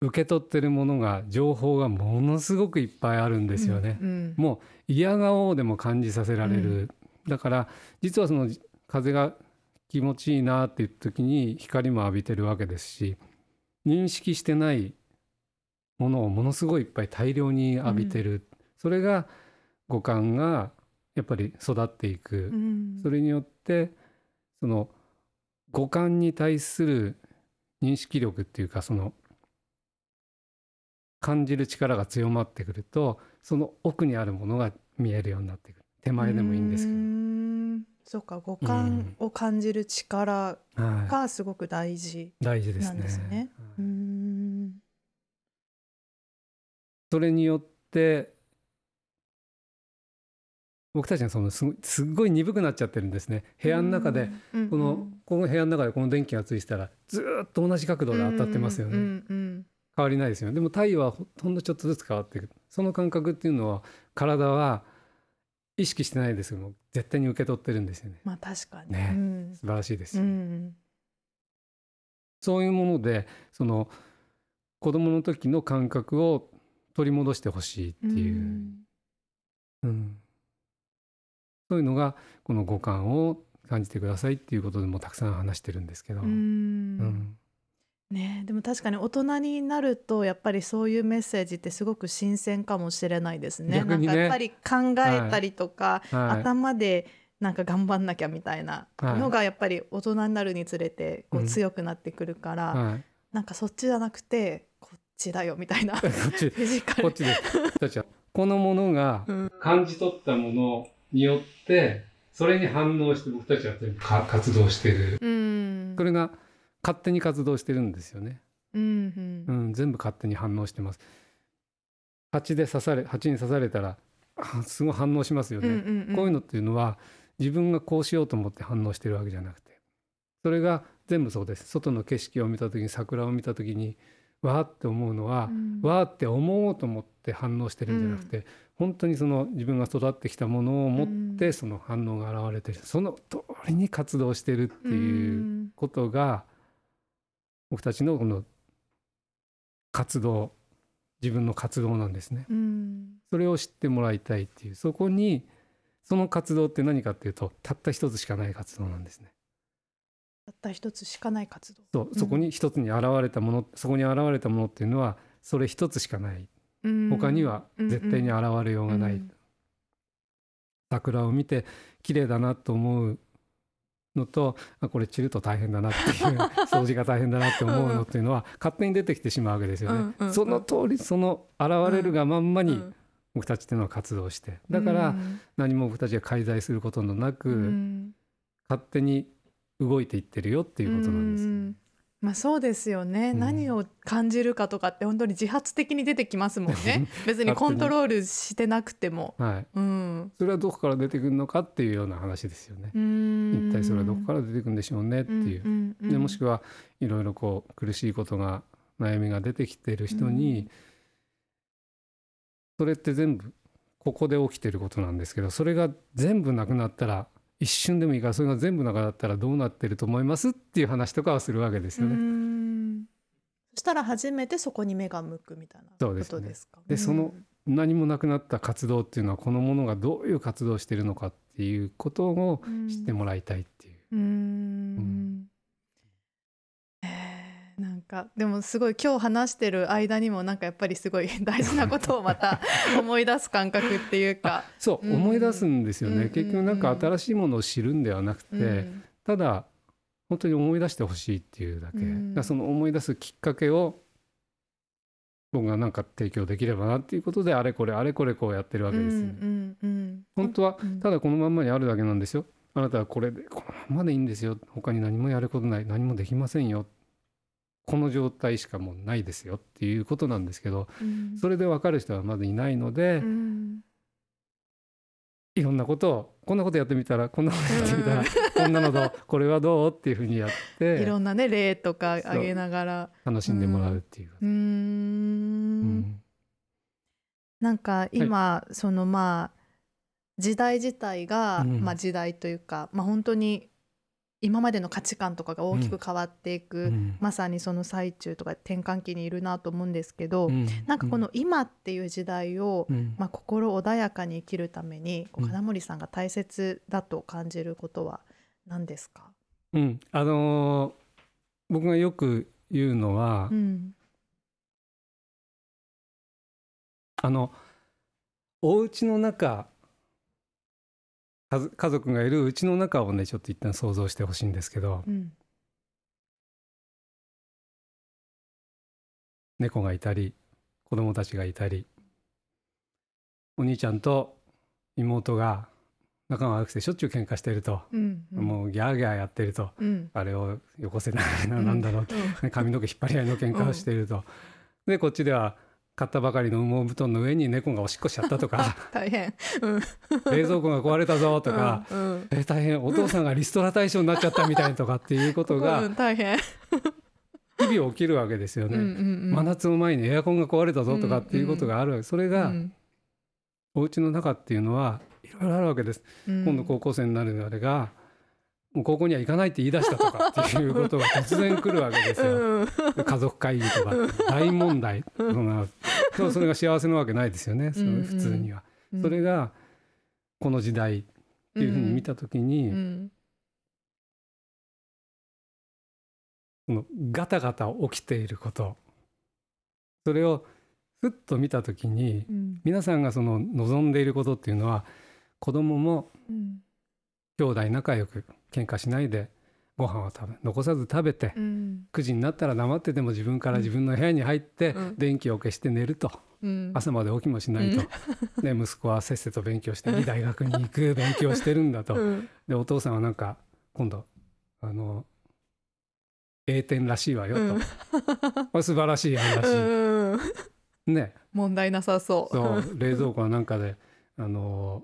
Speaker 2: 受け取ってるものが情報がものすごくいっぱいあるんですよね。
Speaker 1: うん。
Speaker 2: もう嫌顔でも感じさせられる、だから実はその風が気持ちいいなっていう時に光も浴びてるわけですし認識してないものをものすごいいっぱい大量に浴びてる、それが五感がやっぱり育っていく、
Speaker 1: うん。
Speaker 2: それによってその五感に対する認識力っていうかその感じる力が強まってくるとその奥にあるものが見えるようになってくる。手前でもいいんですけ
Speaker 1: うーんそうか五感を感じる力
Speaker 2: ど、はい、
Speaker 1: がすごく大事。
Speaker 2: 大事ですね。
Speaker 1: なんですね。
Speaker 2: はい。う
Speaker 1: ーん。
Speaker 2: それによって僕たちがそのすごいすっごい鈍くなっちゃってるんですね。部屋の中で、
Speaker 1: うん
Speaker 2: このこの部屋の中でこの電気がついてたらずーっと同じ角度で当たってますよね、
Speaker 1: うんうん。
Speaker 2: 変わりないですよね。でも太陽はほほんのちょっとずつ変わっていく。その感覚っていうのは体は意識してないですけども絶対に受け取ってるんですよね。
Speaker 1: まあ確かに。
Speaker 2: ね。
Speaker 1: うん。
Speaker 2: 素晴らしいです
Speaker 1: う
Speaker 2: よ、
Speaker 1: ん。
Speaker 2: そういうものでその子供の時の感覚を取り戻してほしいっていう、
Speaker 1: ん。
Speaker 2: うん。そういうのがこの五感を感じてくださいっていうことでもたくさん話してるんですけど、
Speaker 1: う
Speaker 2: うんん
Speaker 1: ねでも確かに大人になるとやっぱりそういうメッセージってすごく新鮮かもしれないですね。
Speaker 2: ね。
Speaker 1: なんかやっぱり考えたりとか、
Speaker 2: はい。
Speaker 1: 頭でなんか頑張んなきゃみたいなのがやっぱり大人になるにつれてこ
Speaker 2: う
Speaker 1: うん。強くなってくるから、
Speaker 2: はい、
Speaker 1: なんかそっちじゃなくてこっちだよみたいな。フ
Speaker 2: こっち。こっちです。このものが
Speaker 1: うん。
Speaker 2: 感じ取ったものによってそれに反応して僕たちは全部か活動してる
Speaker 1: うん
Speaker 2: それが勝手に活動してるんですよね、
Speaker 1: うんう
Speaker 2: うんん、全部勝手に反応してます。蜂で刺され蜂に刺されたらあすごい反応しますよね、
Speaker 1: うんうんうん。
Speaker 2: こういうのっていうのは自分がこうしようと思って反応してるわけじゃなくてそれが全部そうです。外の景色を見た時に桜を見た時にわーって思うのは、
Speaker 1: うん。
Speaker 2: わーって思おうと思って反応してるんじゃなくて、本当にその自分が育ってきたものを持って
Speaker 1: うん。
Speaker 2: その反応が現れてる、その通りに活動してるっていうことが僕たちのこの活動自分の活動なんですね。
Speaker 1: うん。
Speaker 2: それを知ってもらいたいっていう。そこにその活動って何かっていうとたった一つしかない活動なんですね。
Speaker 1: たった一つしかない活動。
Speaker 2: そう。そこに一つに現れたもの、そこに現れたものっていうのはそれ一つしかない。他には絶対に現れようがない、
Speaker 1: うん。
Speaker 2: 桜を見て綺麗だなと思うのとあこれ散ると大変だなっていう 掃除が大変だなって思うのっていうのは勝手に出てきてしまうわけですよね。
Speaker 1: うんうんうん。
Speaker 2: その通りその現れるがまんまに
Speaker 1: うん
Speaker 2: 僕たちっていうのは活動してだから
Speaker 1: うん。
Speaker 2: 何も僕たちが介在することのなく、
Speaker 1: うん。
Speaker 2: 勝手に動いていってるよっていうことなんです。よ。
Speaker 1: うんまあそうですよね、
Speaker 2: うん。
Speaker 1: 何を感じるかとかって本当に自発的に出てきますもんね。別にコントロールしてなくても。
Speaker 2: はい、
Speaker 1: うん、
Speaker 2: それはどこから出てくるのかっていうような話ですよね。
Speaker 1: 一
Speaker 2: 一体それはどこから出てくるんでしょうねっていう。
Speaker 1: んうん
Speaker 2: でもしくはいろいろこう苦しいことが悩みが出てきてる人に、
Speaker 1: うん。
Speaker 2: それって全部ここで起きてることなんですけどそれが全部なくなったら一瞬でもいいからそれが全部なくなったらどうなってると思いますっていう話とかはするわけですよ
Speaker 1: う
Speaker 2: ね。
Speaker 1: んそしたら初めてそこに目が向くみたいなこ
Speaker 2: そうですね
Speaker 1: とですか。
Speaker 2: でその何もなくなった活動っていうのはこのものがどういう活動をしているのかっていうことを知ってもらいたいっていう。
Speaker 1: うんなんかでもすごい今日話してる間にもなんかやっぱりすごい 大事なことをまた 思い出す感覚っていうか。
Speaker 2: そう、
Speaker 1: うん。
Speaker 2: 思い出すんですよね、
Speaker 1: うん
Speaker 2: 結局なんか新しいものを知るんではなくて、
Speaker 1: うん。
Speaker 2: ただ本当に思い出してほしいっていうだけ、
Speaker 1: うん。
Speaker 2: その思い出すきっかけを僕がなんか提供できればなっていうことであれこれあれこれこうやってるわけですよね、
Speaker 1: うんうんうん
Speaker 2: 本当は
Speaker 1: うん。
Speaker 2: ただこのまんまにあるだけなんですよ。あなたはこれでこのまんまでいいんですよ。他に何もやることない。何もできませんよこの状態しかもうないですよっていうことなんですけど
Speaker 1: うん。
Speaker 2: それで分かる人はまだいないので、
Speaker 1: うん。
Speaker 2: いろんなことをこんなことやってみたらこんなことやってみたら、こんなのどうこれはどうっていうふうにやっ
Speaker 1: い
Speaker 2: て
Speaker 1: ろんなね例とかあげながら。
Speaker 2: 楽しんでもらうっていう。
Speaker 1: う
Speaker 2: ん。ん。
Speaker 1: なんか今、そのまあ時代自体が、
Speaker 2: うん。
Speaker 1: まあ時代というか、まあ、本当に今までの価値観とかが大きく変わっていく、
Speaker 2: うん。
Speaker 1: まさにその最中とか転換期にいるなと思うんですけど、
Speaker 2: うん。
Speaker 1: なんかこの今っていう時代を、
Speaker 2: うん。
Speaker 1: まあ、心穏やかに生きるためにこう
Speaker 2: うん。
Speaker 1: 金森さんが大切だと感じることは何ですか、
Speaker 2: うん。あのー僕がよく言うのは、
Speaker 1: うん。
Speaker 2: あのお家の中家族がいるうちの中をねちょっと一旦想像してほしいんですけど。
Speaker 1: うん。
Speaker 2: 猫がいたり子供たちがいたりお兄ちゃんと妹が仲が悪くてしょっちゅう喧嘩していると、
Speaker 1: うんうん。
Speaker 2: もうギャーギャーやってると。
Speaker 1: うん。
Speaker 2: あれをよこせないななんだろう、ね髪の毛引っ張り合いの喧嘩をしていると、でこっちでは買ったばかりの羽毛布団の上に猫がおしっこしちゃったとか。
Speaker 1: 大変。うん。
Speaker 2: 冷蔵庫が壊れたぞとか、
Speaker 1: うんうん。
Speaker 2: え大変。お父さんがリストラ対象になっちゃったみたいとかっていうこと
Speaker 1: う
Speaker 2: が
Speaker 1: ん大変。
Speaker 2: 日々起きるわけですよね。
Speaker 1: うんうんうん。
Speaker 2: 真夏の前にエアコンが壊れたぞとかっていうことがある、それが
Speaker 1: うん。
Speaker 2: お家の中っていうのはいろいろあるわけです。
Speaker 1: うん。
Speaker 2: 今度高校生になるあれがもう高校には行かないって言い出したとかっていうことが突然来るわけですよ。家族会議とか大問題そんなでもそれが幸せなわけないですよねその普通には。それがこの時代っていうふうに見た時に、
Speaker 1: うん。
Speaker 2: そのガタガタ起きていること。それをふっと見た時に
Speaker 1: うん。
Speaker 2: 皆さんがその望んでいることっていうのは子供も
Speaker 1: うん。
Speaker 2: 兄弟仲良く喧嘩しないでご飯を食べ残さず食べて
Speaker 1: うん。
Speaker 2: 9時になったら黙ってても自分から自分の部屋に入って
Speaker 1: うん。
Speaker 2: 電気を消して寝ると。
Speaker 1: うん。
Speaker 2: 朝まで起きもしないと、で息子はせっせと勉強して大学に行く勉強してるんだと。
Speaker 1: うん。
Speaker 2: でお父さんはなんか今度あの A 点らしいわよと、
Speaker 1: うん。
Speaker 2: 素晴らしい案らし
Speaker 1: うん
Speaker 2: いね。
Speaker 1: 問題なさそう。
Speaker 2: そう冷蔵庫はなんかであの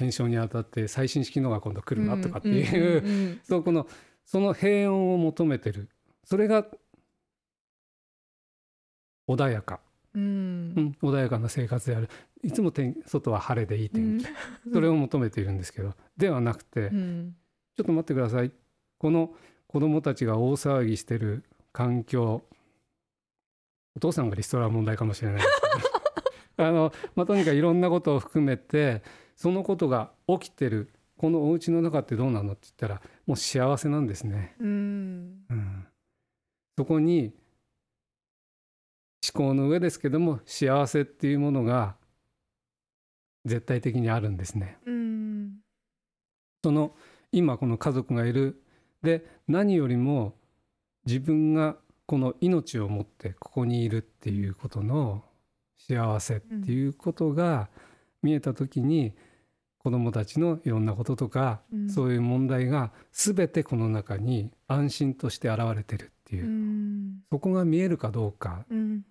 Speaker 2: 検証にあたって最新式のが今度来るなとかっていう、
Speaker 1: うんうん
Speaker 2: そうこのその平穏を求めてる。それが穏やか、
Speaker 1: うん。
Speaker 2: うん穏やかな生活である。いつも天外は晴れでいい天気、それを求めているんですけどではなくて、
Speaker 1: うん。
Speaker 2: ちょっと待ってください。この子供たちが大騒ぎしてる環境。お父さんがリストラは問題かもしれないですけど。あの、まあ、とにかくいろんなことを含めてそのことが起きてるこのお家の中ってどうなのって言ったらもう幸せなんですね。
Speaker 1: うん
Speaker 2: うん、そこに思考の上ですけども幸せっていうものが絶対的にあるんですね。
Speaker 1: うん
Speaker 2: その今この家族がいるで何よりも自分がこの命を持ってここにいるっていうことの幸せっていうことが見えた時に子どもたちのいろんなこととか、
Speaker 1: うん。
Speaker 2: そういう問題が全てこの中に安心として現れてるっていう。う、
Speaker 1: ん。
Speaker 2: そこが見えるかどうか。
Speaker 1: うん。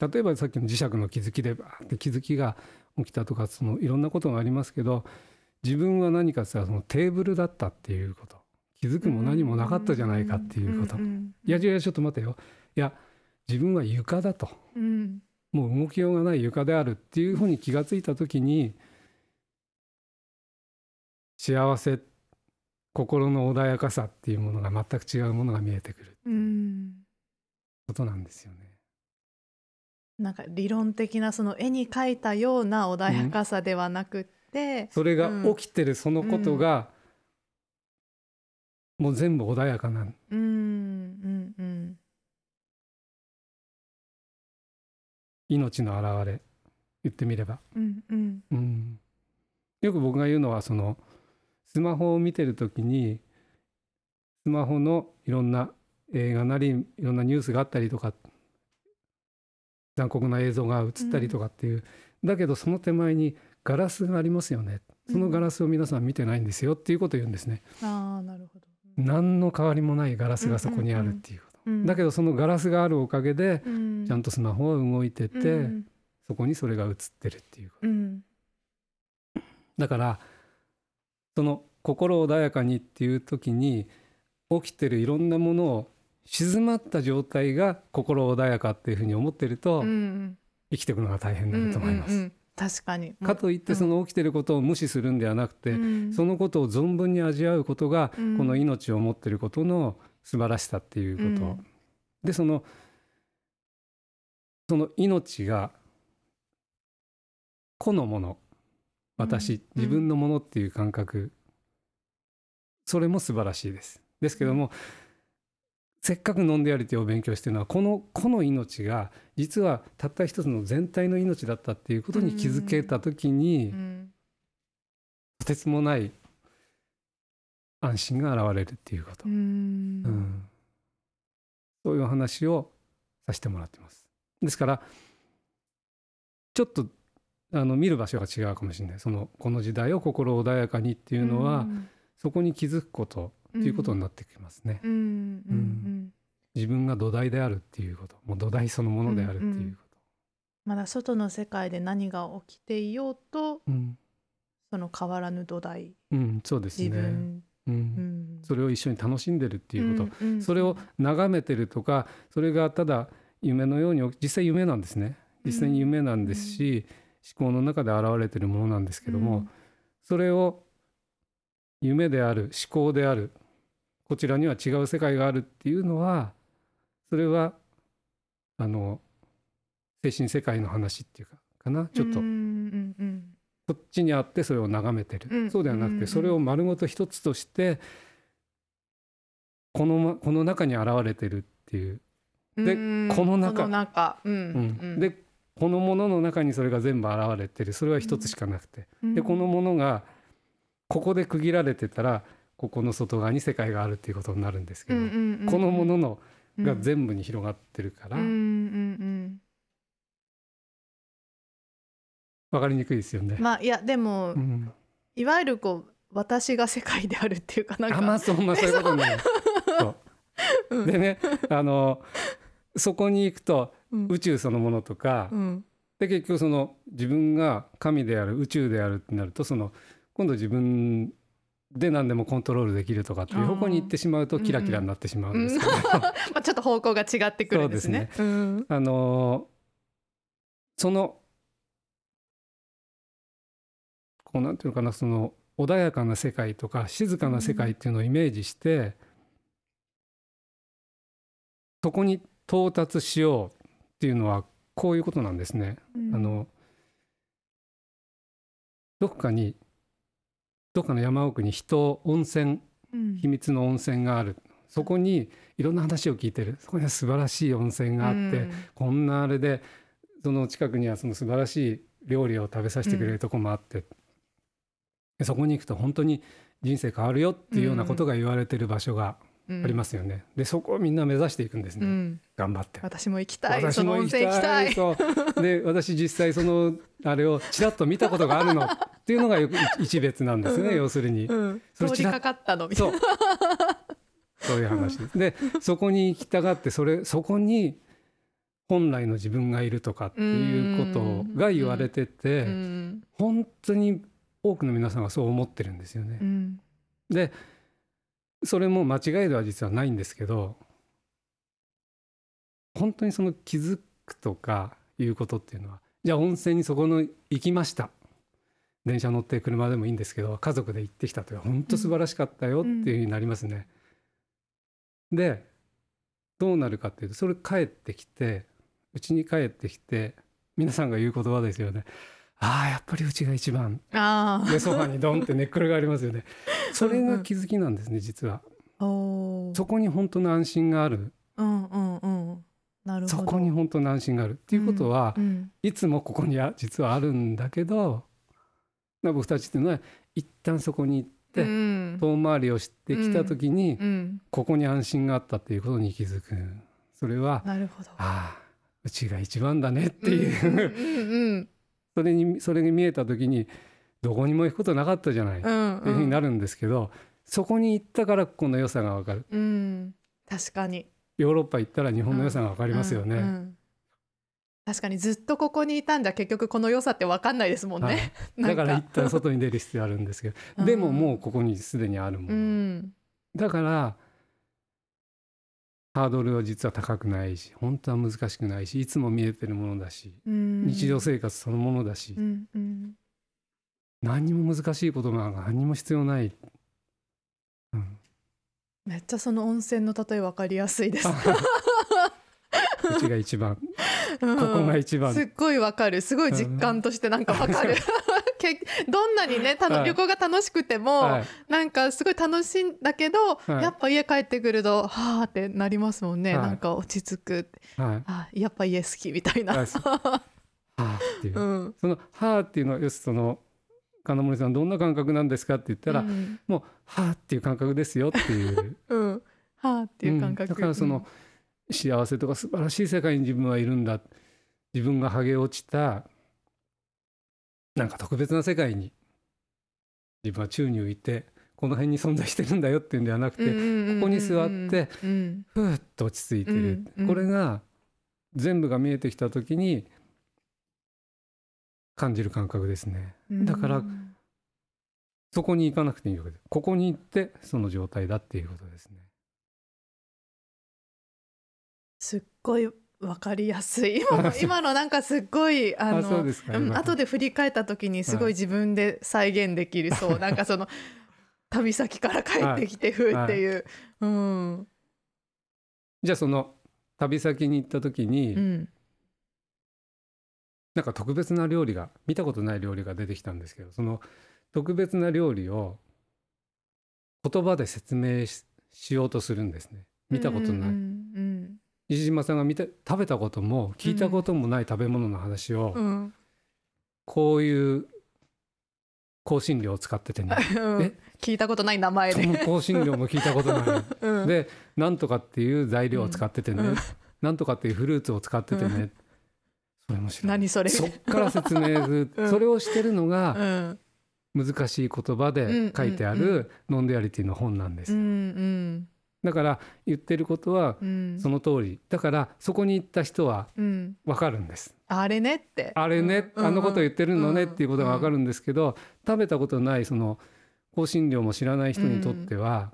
Speaker 2: 例えばさっきの磁石の気づきでバーって気づきが起きたとかそのいろんなことがありますけど自分は何かっそのテーブルだったっていうこと。気づくも何もなかったじゃないかっていうこと、
Speaker 1: ん
Speaker 2: いやいやちょっと待てよ。いや自分は床だと。
Speaker 1: うん。
Speaker 2: もう動きようがない床であるっていうふうに気がついた時に幸せ心の穏やかさっていうものが全く違うものが見えてくる
Speaker 1: うん。
Speaker 2: ことなんですよね。
Speaker 1: なんか理論的なその絵に描いたような穏やかさではなくって、
Speaker 2: それが起きてるそのことが、もう全部穏やかな
Speaker 1: うん。うんうん。
Speaker 2: 命の表れ言ってみれば、
Speaker 1: うんうん。
Speaker 2: うん、よく僕が言うのはそのスマホを見てる時にスマホのいろんな映画なりいろんなニュースがあったりとか残酷な映像が映ったりとかっていう、だけどその手前にガラスがありますよね。そのガラスを皆さん見てないんですよっていうことを言うんですね。
Speaker 1: ああなるほど、
Speaker 2: 何の変わりもないガラスがそこにあるっていうこと。
Speaker 1: うん
Speaker 2: だけどそのガラスがあるおかげで
Speaker 1: うん。
Speaker 2: ちゃんとスマホは動いてて、
Speaker 1: うん。
Speaker 2: そこにそれが映ってるっていうこと。
Speaker 1: うん。
Speaker 2: だからその心穏やかにっていう時に起きてるいろんなものを静まった状態が心穏やかっていうふうに思ってると、
Speaker 1: うん
Speaker 2: 生きていくのが大変になると思います。
Speaker 1: うんうんうん。確かに。
Speaker 2: かといってその起きてることを無視するんではなくて、
Speaker 1: うん。
Speaker 2: そのことを存分に味わうことが、
Speaker 1: うん。
Speaker 2: この命を持ってることの素晴らしさっていうこと、
Speaker 1: うん。
Speaker 2: でそのその命が個のもの私、
Speaker 1: うん。
Speaker 2: 自分のものっていう感覚、それも素晴らしいです。ですけども、せっかくノンデアリティを勉強してるのはこの個の命が実はたった一つの全体の命だったっていうことに気づけた時に、
Speaker 1: うん
Speaker 2: とてつもない安心が現れるっていうこと、
Speaker 1: うん。
Speaker 2: うん。そういう話をさせてもらってます。ですからちょっとあの見る場所が違うかもしれない。そのこの時代を心穏やかにっていうのは、そこに気づくことっていうことになってきますね。
Speaker 1: うん。うん。
Speaker 2: 自分が土台であるっていうこと。もう土台そのものであるっていうこ
Speaker 1: まだ外の世界で何が起きていようと
Speaker 2: と。うん、
Speaker 1: その変わらぬ土台。
Speaker 2: うん、そうです
Speaker 1: 自
Speaker 2: ね。
Speaker 1: 分、
Speaker 2: う、
Speaker 1: うん。ん
Speaker 2: それを一緒に楽しんでるっていうこと、
Speaker 1: うん。うん。
Speaker 2: それを眺めてるとかそれがただ夢のように実際夢なんですね。実際に夢なんですし、思考の中で現れてるものなんですけども、それを夢である思考であるこちらには違う世界があるっていうのはそれはあの精神世界の話っていうかかな？ちょっと。
Speaker 1: うんうんうん
Speaker 2: こっちにあってそれを眺めてる、
Speaker 1: うん。
Speaker 2: そうではなく
Speaker 1: うんうん
Speaker 2: てそれを丸ごと一つとしてこのまこの中に現れてるっていう、で
Speaker 1: うん。
Speaker 2: この中。
Speaker 1: この中。うん
Speaker 2: うん。
Speaker 1: うん。
Speaker 2: でこのものの中にそれが全部現れてる。それは一つしかなくて、でこのものがここで区切られてたらここの外側に世界があるっていうことになるんですけど、このもののが全部に広がってるから、
Speaker 1: うんうん
Speaker 2: 分かりにくいですよね。
Speaker 1: うん。まあいやでも、
Speaker 2: うん。
Speaker 1: いわゆるこう私が世界であるっていうかなんか。
Speaker 2: あまあそうまあそういうことになる。そう。
Speaker 1: うん。
Speaker 2: でねあのそこに行くと
Speaker 1: うん
Speaker 2: 宇宙そのものとか、
Speaker 1: うん。
Speaker 2: で結局その自分が神である宇宙であるってなるとその今度自分で何でもコントロールできるとかっていう方向に行ってしまうと
Speaker 1: うん
Speaker 2: キラキラになってしまうんですけど、
Speaker 1: まあちょっと方向が違ってくるんですね。うん。
Speaker 2: あのそのこうなんていうのかなその穏やかな世界とか静かな世界っていうのをイメージして、そこに到達しようっていうのはこういうことなんですね。あのどこかにどっかの山奥に人温泉
Speaker 1: うん。
Speaker 2: 秘密の温泉がある。そこにいろんな話を聞いてる。そこには素晴らしい温泉があって、
Speaker 1: うん。
Speaker 2: こんなあれでその近くにはその素晴らしい料理を食べさせてくれるとこもあって、でそこに行くと本当に人生変わるよっていうようなことが言われてる場所が
Speaker 1: うん
Speaker 2: ありますよね。でそこをみんな目指していくんですね、
Speaker 1: うん
Speaker 2: 頑張って。
Speaker 1: 私も行きたい
Speaker 2: 私も
Speaker 1: 行きたい。
Speaker 2: で私実際そのあれをちらっと見たことがあるのっていうのがよく一別なんですね、
Speaker 1: うん
Speaker 2: 要するに。
Speaker 1: うん
Speaker 2: それ
Speaker 1: 通りかかったのみたい
Speaker 2: そうそういう話です。でそこに行きたがってそれそこに本来の自分がいるとかっていうことが言われてて、
Speaker 1: な。うん
Speaker 2: 本当に多くの皆さんがそう思ってるんですよね
Speaker 1: う。ん
Speaker 2: でそれも間違いでは実はないんですけど本当にその気づくとかいうことっていうのはじゃあ温泉にそこの行きました電車乗って車でもいいんですけど家族で行ってきたという本当素晴らしかったよっていうふうになりますね。でどうなるかっていうとそれ帰ってきてうちに帰ってきて皆さんが言う言葉ですよね。ああやっぱりうちが一番
Speaker 1: あ
Speaker 2: でソファにドンって寝っ転がりますよね。それが気づきなんですね実は。そこに本当の安心がある
Speaker 1: うんうんうん。なるほど。
Speaker 2: そこに本当の安心があるっていうことは、
Speaker 1: うん
Speaker 2: いつもここには実はあるんだけど僕たちっていうのは一旦そこに行って、
Speaker 1: うん
Speaker 2: 遠回りをしてきた時に、
Speaker 1: うん
Speaker 2: ここに安心があったっていうことに気づくそれは
Speaker 1: なるほど。
Speaker 2: ああうちが一番だねっていう、
Speaker 1: うんうん
Speaker 2: それにそれに見えた時にどこにも行くことなかったじゃない、
Speaker 1: うんうん。
Speaker 2: っていうふうになるんですけどそこに行ったからこの良さがわかる。
Speaker 1: うん。確かに。
Speaker 2: ヨーロッパ行ったら日本の良さがわかりますよね。
Speaker 1: うんうん。確かにずっとここにいたんじゃ結局この良さって分かんないですもん
Speaker 2: はい。
Speaker 1: ね。
Speaker 2: だから一旦外に出る必要あるんですけど、でももうここにすでにあるも
Speaker 1: う
Speaker 2: の、
Speaker 1: ん。
Speaker 2: だからハードルは実は高くないし本当は難しくないしいつも見えてるものだし、
Speaker 1: うん。
Speaker 2: 日常生活そのものだし、
Speaker 1: うんうん。
Speaker 2: 何にも難しいことが何にも必要ない、うん、
Speaker 1: めっちゃその温泉の例え分かりやすいです。
Speaker 2: うちが一番。
Speaker 1: うん。
Speaker 2: ここが一番。
Speaker 1: すっごいわかる。すごい実感としてなんかわかる。け どんなにねたの
Speaker 2: はい
Speaker 1: 旅行が楽しくても、
Speaker 2: はい。
Speaker 1: なんかすごい楽しいんだけど、
Speaker 2: はい。
Speaker 1: やっぱ家帰ってくるとはあってなりますもんね、
Speaker 2: はい。
Speaker 1: なんか落ち着く
Speaker 2: はい。
Speaker 1: あやっぱ家好きみたいな、
Speaker 2: はあっていう、
Speaker 1: うん。
Speaker 2: その「はあ」っていうのは要するにその金森さんどんな感覚なんですかって言ったら、
Speaker 1: うん。
Speaker 2: もうはあっていう感覚ですよっていう。
Speaker 1: うん、はあっていう感覚、
Speaker 2: うん。だからその、幸せとか素晴らしい世界に自分はいるんだ。自分が剥げ落ちたなんか特別な世界に自分は宙に浮いてこの辺に存在してるんだよっていうんではなくて、
Speaker 1: こ
Speaker 2: ここに座って、
Speaker 1: うん。
Speaker 2: ふーっと落ち着いてる、これが全部が見えてきた時に感じる感覚ですね。
Speaker 1: うん。
Speaker 2: だからそこに行かなくていいわけです。ここに行ってその状態だっていうことですね。
Speaker 1: すっごいわかりやすい。今の今のなんかすっごいあの
Speaker 2: あで
Speaker 1: うん
Speaker 2: 今。
Speaker 1: 後で振り返った時にすご
Speaker 2: はい。
Speaker 1: い自分で再現できるそう、なんかその 旅先から帰ってきてふうっていう、うん。
Speaker 2: じゃあその旅先に行った時に、
Speaker 1: うん。
Speaker 2: なんか特別な料理が見たことない料理が出てきたんですけどその特別な料理を言葉で説明ししようとするんですね。見たことない、
Speaker 1: うん
Speaker 2: 西島さんが見た食べたことも聞いたこともない食べ物の話を、
Speaker 1: うん。うん
Speaker 2: こういう香辛料を使っててね。
Speaker 1: うん。
Speaker 2: え？
Speaker 1: 聞いたことない名前で、
Speaker 2: 香辛料も聞いたことない。
Speaker 1: うん、
Speaker 2: でなんとかっていう材料を使っててね、
Speaker 1: うん。
Speaker 2: なんとかっていうフルーツを使っててね、
Speaker 1: うん。
Speaker 2: それも知らない。
Speaker 1: 何それ？
Speaker 2: そっから説明する、
Speaker 1: うん。
Speaker 2: それをしてるのが
Speaker 1: うん。
Speaker 2: 難しい言葉で書いてあるノンデュアリティの本なんです、
Speaker 1: うんうん
Speaker 2: だから言ってることは
Speaker 1: うん。
Speaker 2: その通り。だからそこに行った人は
Speaker 1: うん。
Speaker 2: 分かるんです。
Speaker 1: あれねって。
Speaker 2: あれね、
Speaker 1: うん。
Speaker 2: あのこと言ってるのねっていうことが分か
Speaker 1: る
Speaker 2: るんですけど、食べたことないその香辛料も知らない人にとっては、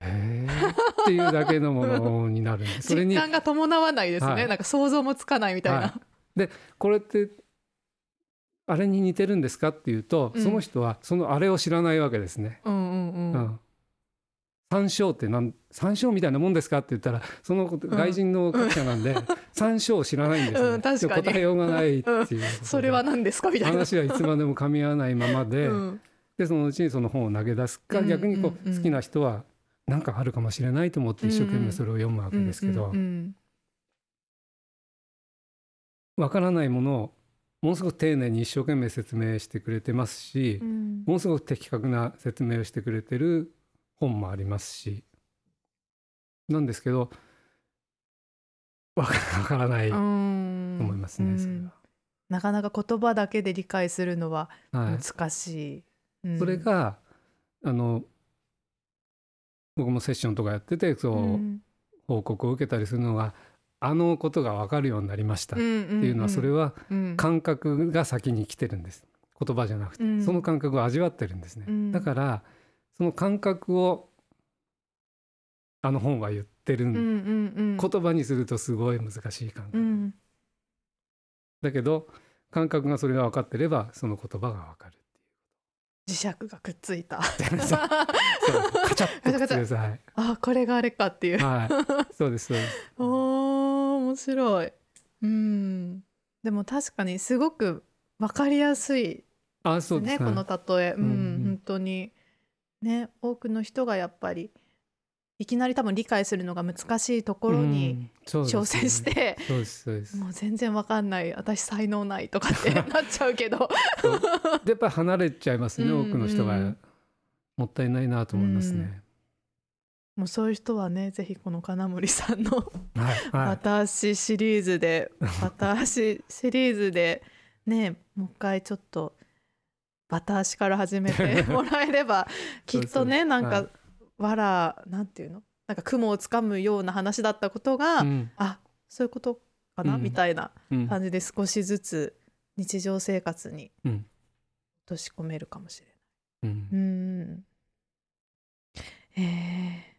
Speaker 2: へー。っていうだけのものになるんです。それに
Speaker 1: 実感が伴わないですね、
Speaker 2: はい。
Speaker 1: なんか想像もつかないみたいな、
Speaker 2: はい。これってあれに似てるんですかっていうと、
Speaker 1: うん。
Speaker 2: その人はそのあれを知らないわけですね。
Speaker 1: うんうんうん。
Speaker 2: うん山椒ってなん山椒みたいなもんですかって言ったらその外人の学者なんで、山椒を知らないんですよ、ね。
Speaker 1: うん
Speaker 2: 答えようがないっていう。
Speaker 1: それは何ですかみたいな。
Speaker 2: 話はいつまでも噛み合わないままで、
Speaker 1: うん。
Speaker 2: でそのうちにその本を投げ出すか、
Speaker 1: うん
Speaker 2: 逆にこう、
Speaker 1: うんうん。
Speaker 2: 好きな人は何かあるかもしれないと思って一生懸命それを読むわけですけど、
Speaker 1: うんうん
Speaker 2: わからないものをものすごく丁寧に一生懸命説明してくれてますし、
Speaker 1: うん。
Speaker 2: ものすごく的確な説明をしてくれてる本もありますし。なんですけど わからないと
Speaker 1: うん。
Speaker 2: 思いますね、それ
Speaker 1: うんなかなか言葉だけで理解するのは
Speaker 2: は。はい。
Speaker 1: 難しい、うん。
Speaker 2: それがあの僕もセッションとかやっててそう、
Speaker 1: うん。
Speaker 2: 報告を受けたりするのがあのことが分かるようになりましたっていうのはそれは
Speaker 1: うん。
Speaker 2: 感覚が先に来てるんです。言葉じゃなくて、
Speaker 1: うん。
Speaker 2: その感覚を味わってるんですね、
Speaker 1: うん。
Speaker 2: だからその感覚をあの本は言ってる、
Speaker 1: うんうんうん。
Speaker 2: 言葉にするとすごい難しい感覚、
Speaker 1: うん。
Speaker 2: だけど感覚がそれが分かってればその言葉が分かる
Speaker 1: 磁石がくっついた。
Speaker 2: カチャッとくっつけてはい。
Speaker 1: あこれがあれかっていう。
Speaker 2: はい。そうですそうです。
Speaker 1: おー面白い。うん。でも確かにすごくわかりやすい
Speaker 2: あそうです。
Speaker 1: ねこの例え、うん
Speaker 2: うんうん。
Speaker 1: 本当にね多くの人がやっぱりいきなり多分理解するのが難しいところに挑戦して、
Speaker 2: そうですそうです。
Speaker 1: もう全然わかんない私才能ないとかってなっちゃうけど。
Speaker 2: でやっぱり離れちゃいますね、
Speaker 1: うんうん
Speaker 2: 多くの人が。もったいないなと思います
Speaker 1: うん。
Speaker 2: ね。
Speaker 1: もうそういう人はねぜひこの金森さんの私シリーズで 私シリーズでねもう一回ちょっとバタ足から始めて もらえればきっとねなんか、
Speaker 2: はい。
Speaker 1: わらなんていうの？なんか雲をつかむような話だったことが、
Speaker 2: うん。
Speaker 1: あそういうことかな、
Speaker 2: うん。
Speaker 1: みたいな
Speaker 2: うん。
Speaker 1: 感じで少しずつ日常生活に
Speaker 2: うん。
Speaker 1: 落とし込めるかもしれ
Speaker 2: うん。
Speaker 1: ない。うん。え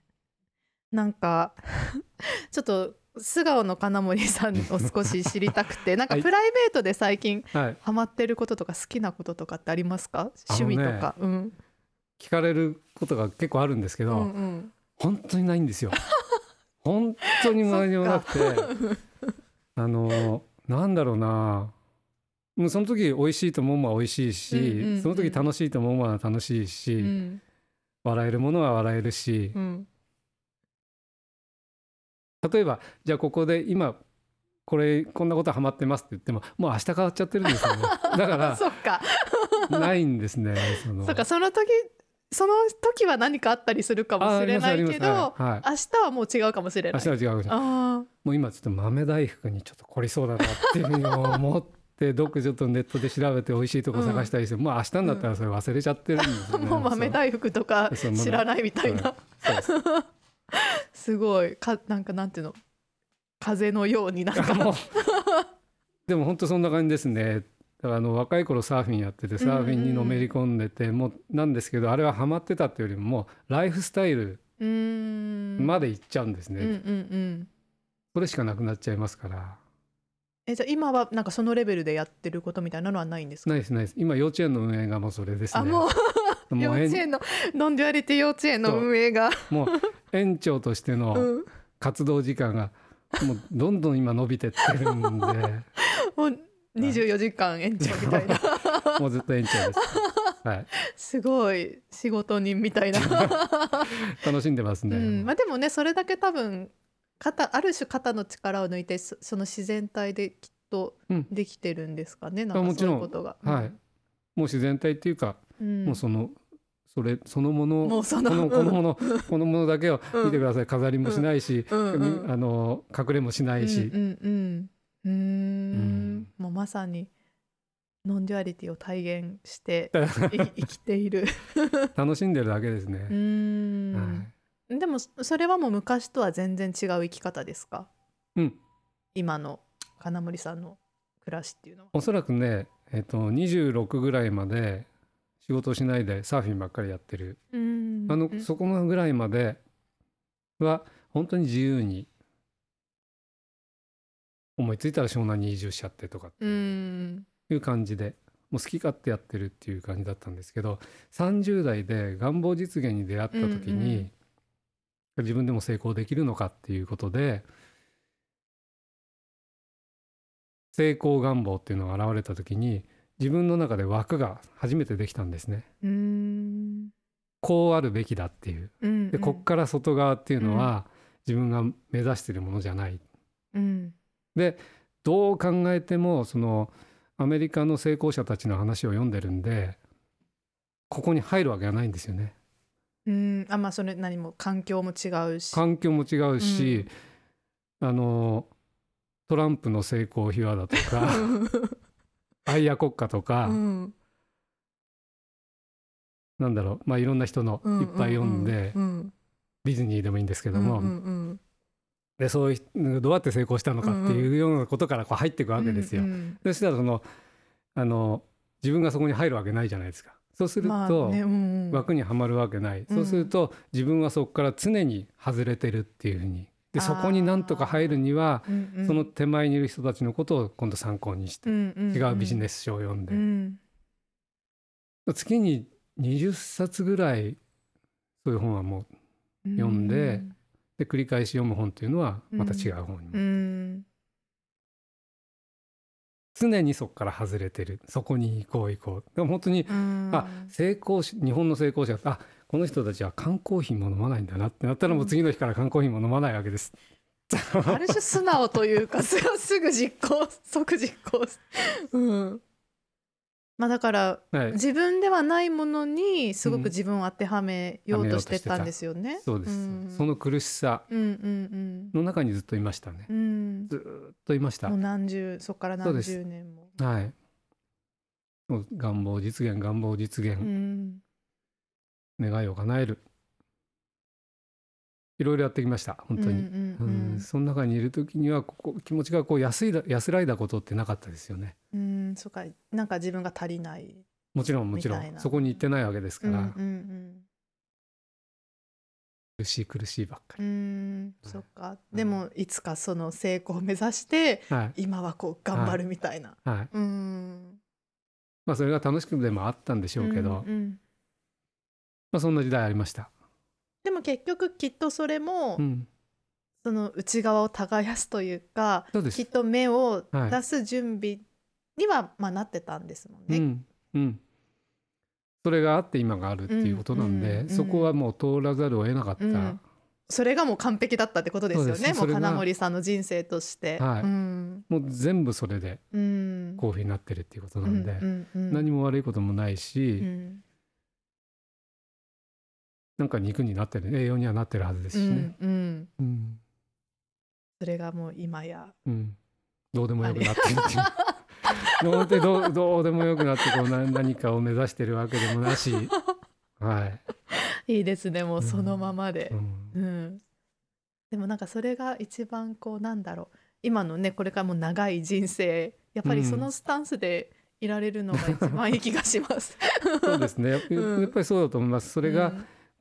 Speaker 1: ー。なんか ちょっと素顔の金森さんを少し知りたくて なんか
Speaker 2: はい。
Speaker 1: プライベートで最近
Speaker 2: はい、
Speaker 1: ハマってることとか好きなこととかってありますか
Speaker 2: あのね
Speaker 1: 趣味とか、うん。
Speaker 2: 聞かれることが結構あるんですけど、
Speaker 1: うんうん。
Speaker 2: 本当にないんですよ。本当に何もなくて。あのなんだろうな。もうその時美味しいと思うものは美味しいし、
Speaker 1: うんうんうん。
Speaker 2: その時楽しいと思うものは楽しいし、
Speaker 1: うん。
Speaker 2: 笑えるものは笑えるし、
Speaker 1: うん
Speaker 2: 例えばじゃあここで今これこんなことハマってますって言ってももう明日変わっちゃってるんですよね。だから
Speaker 1: そっか。
Speaker 2: ないんですねその。
Speaker 1: そうかその時その時は何かあったりするかもしれないけど、
Speaker 2: ああります。
Speaker 1: 明日はもう違うかもしれない。
Speaker 2: 明日は違うかももう今ちょっと豆大福にちょっと凝りそうだなっていうふうに思って どっかちょっとネットで調べて美味しいとこ探したりして、もう明日になったらそれ忘れちゃってるんですよ
Speaker 1: あ
Speaker 2: ね。
Speaker 1: もう豆大福とか知らないみたいな、
Speaker 2: そうそう
Speaker 1: すごい。かなんかなんていうの？風のようになんか。
Speaker 2: でも本当そんな感じですね。だからあの若い頃サーフィンやっててサーフィンにのめり込んでて、もうなんですけどあれはハマってたっていうよりももうライフスタイルまで行っちゃうんですね、
Speaker 1: うんうんうん。
Speaker 2: それしかなくなっちゃいますから。
Speaker 1: えじゃあ今はなんかそのレベルでやってることみたいなのはないんですか？
Speaker 2: ないですないです。今幼稚園の運営がもうそれですね。
Speaker 1: あもう。幼稚園のノンデュアリティ幼稚園の運営が、
Speaker 2: もう園長としての
Speaker 1: うん、
Speaker 2: 活動時間がもうどんどん今伸びてってるんで。
Speaker 1: もう24時間延長みたいな。
Speaker 2: もうずっと園長です、はい、
Speaker 1: すごい仕事人みたいな、
Speaker 2: 楽しんでますね、
Speaker 1: うん。まあ、でもねそれだけ多分肩ある種肩の力を抜いてそその自然体できっと
Speaker 2: うん。
Speaker 1: できてるんですかね、なんかそう
Speaker 2: もちろん。
Speaker 1: いうことが。
Speaker 2: はい。もう自然体っていうか、
Speaker 1: うん。
Speaker 2: もうそのそれそのものこ
Speaker 1: の
Speaker 2: のこのものこのものだけを見てください、飾りもしないし、
Speaker 1: うん。うん。
Speaker 2: あの隠れもしないし、
Speaker 1: うんうんうん。もうまさにノンデュアリティを体現して い生きている。
Speaker 2: 楽しんでるだけです
Speaker 1: う
Speaker 2: ね。はい。
Speaker 1: でもそそれはもう昔とは全然違う生き方ですか？
Speaker 2: うん、
Speaker 1: 今の金森さんの暮らしっていうのは。
Speaker 2: おそらくね、えっと26ぐらいまで仕事をしないでサーフィンばっかりやってる、
Speaker 1: うん。
Speaker 2: あのそこのぐらいまでは本当に自由に思いついたら湘南に移住しちゃってとかって
Speaker 1: うん。
Speaker 2: いう感じでもう好き勝手やってるっていう感じだったんですけど30代で願望実現に出会った時に、自分でも成功できるのかっていうことで成功願望っていうのが現れた時に自分の中で枠が初めてできたんですね。
Speaker 1: うん
Speaker 2: こうあるべきだっていう。
Speaker 1: うん
Speaker 2: でこっから外側っていうのは自分が目指してるものじゃない。
Speaker 1: うん
Speaker 2: でどう考えてもそのアメリカの成功者たちの話を読んでるんでここに入るわけがないんですよね。
Speaker 1: うんあまあそれ何も環境も違うし。
Speaker 2: 環境も違うし、あのトランプの成功秘話だとか アイア国家とか、
Speaker 1: うん。
Speaker 2: なんだろうまあいろんな人のいっぱい読んで、
Speaker 1: うん
Speaker 2: ディズニーでもいいんですけども、
Speaker 1: うんうん
Speaker 2: でそういうどうやって成功したのかっていうようなことからこう入っていくわけですよ。
Speaker 1: うんうん
Speaker 2: そしたらそのあの自分がそこに入るわけないじゃないですか。そうする
Speaker 1: まあ
Speaker 2: と、
Speaker 1: ねうんうん。
Speaker 2: 枠にはまるわけない、
Speaker 1: うん。
Speaker 2: そうすると自分はそこから常に外れてるっていうふうにでそこになんとか入るには、
Speaker 1: うんうん。
Speaker 2: その手前にいる人たちのことを今度参考にして、
Speaker 1: うんうん
Speaker 2: 違うビジネス書を読んで、
Speaker 1: うん。
Speaker 2: 月に20冊ぐらいそういう本はもう読んでで繰り返し読む本っていうのはまた違う本にも、
Speaker 1: うん。
Speaker 2: 常にそこから外れてる。そこに行こう行こう。でも本当に
Speaker 1: うん。
Speaker 2: あ成功し日本の成功者あこの人たちは缶コーヒーも飲まないんだなってなったらもう次の日から缶コーヒーも飲まないわけです。
Speaker 1: ある種素直というかすすぐ実行即実行うんまあだから
Speaker 2: はい、
Speaker 1: 自分ではないものにすごく自分を当てはめようとしてたんですよね。
Speaker 2: そうです、
Speaker 1: ん
Speaker 2: その苦しさ
Speaker 1: うんうん
Speaker 2: の中にずっといましたね
Speaker 1: う。んうん
Speaker 2: ずーっといました
Speaker 1: もう。何十そこから何十年も。
Speaker 2: はい。もう願望実現願望実現、
Speaker 1: うん
Speaker 2: 願いを叶える。いろいろやってきました本当に、
Speaker 1: うんうん
Speaker 2: うん。その中にいる時にはここ気持ちがこう安いだ安らいだことってなかったですよね。
Speaker 1: うんうんそうか。なんか自分が足りない。
Speaker 2: もちろんもちろん。そこに行ってないわけですから、
Speaker 1: うんうん
Speaker 2: 苦しい苦しいばっか
Speaker 1: うんうんそっか。でもいつかその成功を目指して
Speaker 2: り、はい。
Speaker 1: 今はこう頑張るみたいな。
Speaker 2: はい。
Speaker 1: うん。
Speaker 2: まあそれが楽しくでもあったんでしょうけど、
Speaker 1: うんうん
Speaker 2: まあそんな時代ありました、
Speaker 1: でも結局きっとそれも、
Speaker 2: うん、
Speaker 1: その内側を耕すというかきっと芽を
Speaker 2: はい
Speaker 1: 出す準備には、まあ、なってたんですもんね。
Speaker 2: うん。うん。それがあって今があるっていうことなんで、
Speaker 1: うんうんうん
Speaker 2: そこはもう通らざるを得なかった。
Speaker 1: うん。それがもう完璧だったってことですよね。も
Speaker 2: そう
Speaker 1: 金森さんの人生として、
Speaker 2: はい。
Speaker 1: うん。
Speaker 2: もう全部それで
Speaker 1: うん。
Speaker 2: こういうふうになってるっていうことなんで、
Speaker 1: うんうんうん。
Speaker 2: 何も悪いこともないし、
Speaker 1: うん
Speaker 2: なんか肉になってる栄養にはなってるはずですしね、
Speaker 1: うんうん。
Speaker 2: うん。
Speaker 1: それがもう今や。
Speaker 2: うん。どうでもよくなってるっていう。どうどうでもよくなってこう何何かを目指してるわけでもなし、はい。
Speaker 1: いいですねもうそのままで。
Speaker 2: う、ん。
Speaker 1: うん。でもなんかそれが一番こうなんだろう。今のねこれからも長い人生。やっぱりそのスタンスでいられるのが一番いい気がします。
Speaker 2: そうですね。やっぱりそうだと思います。それが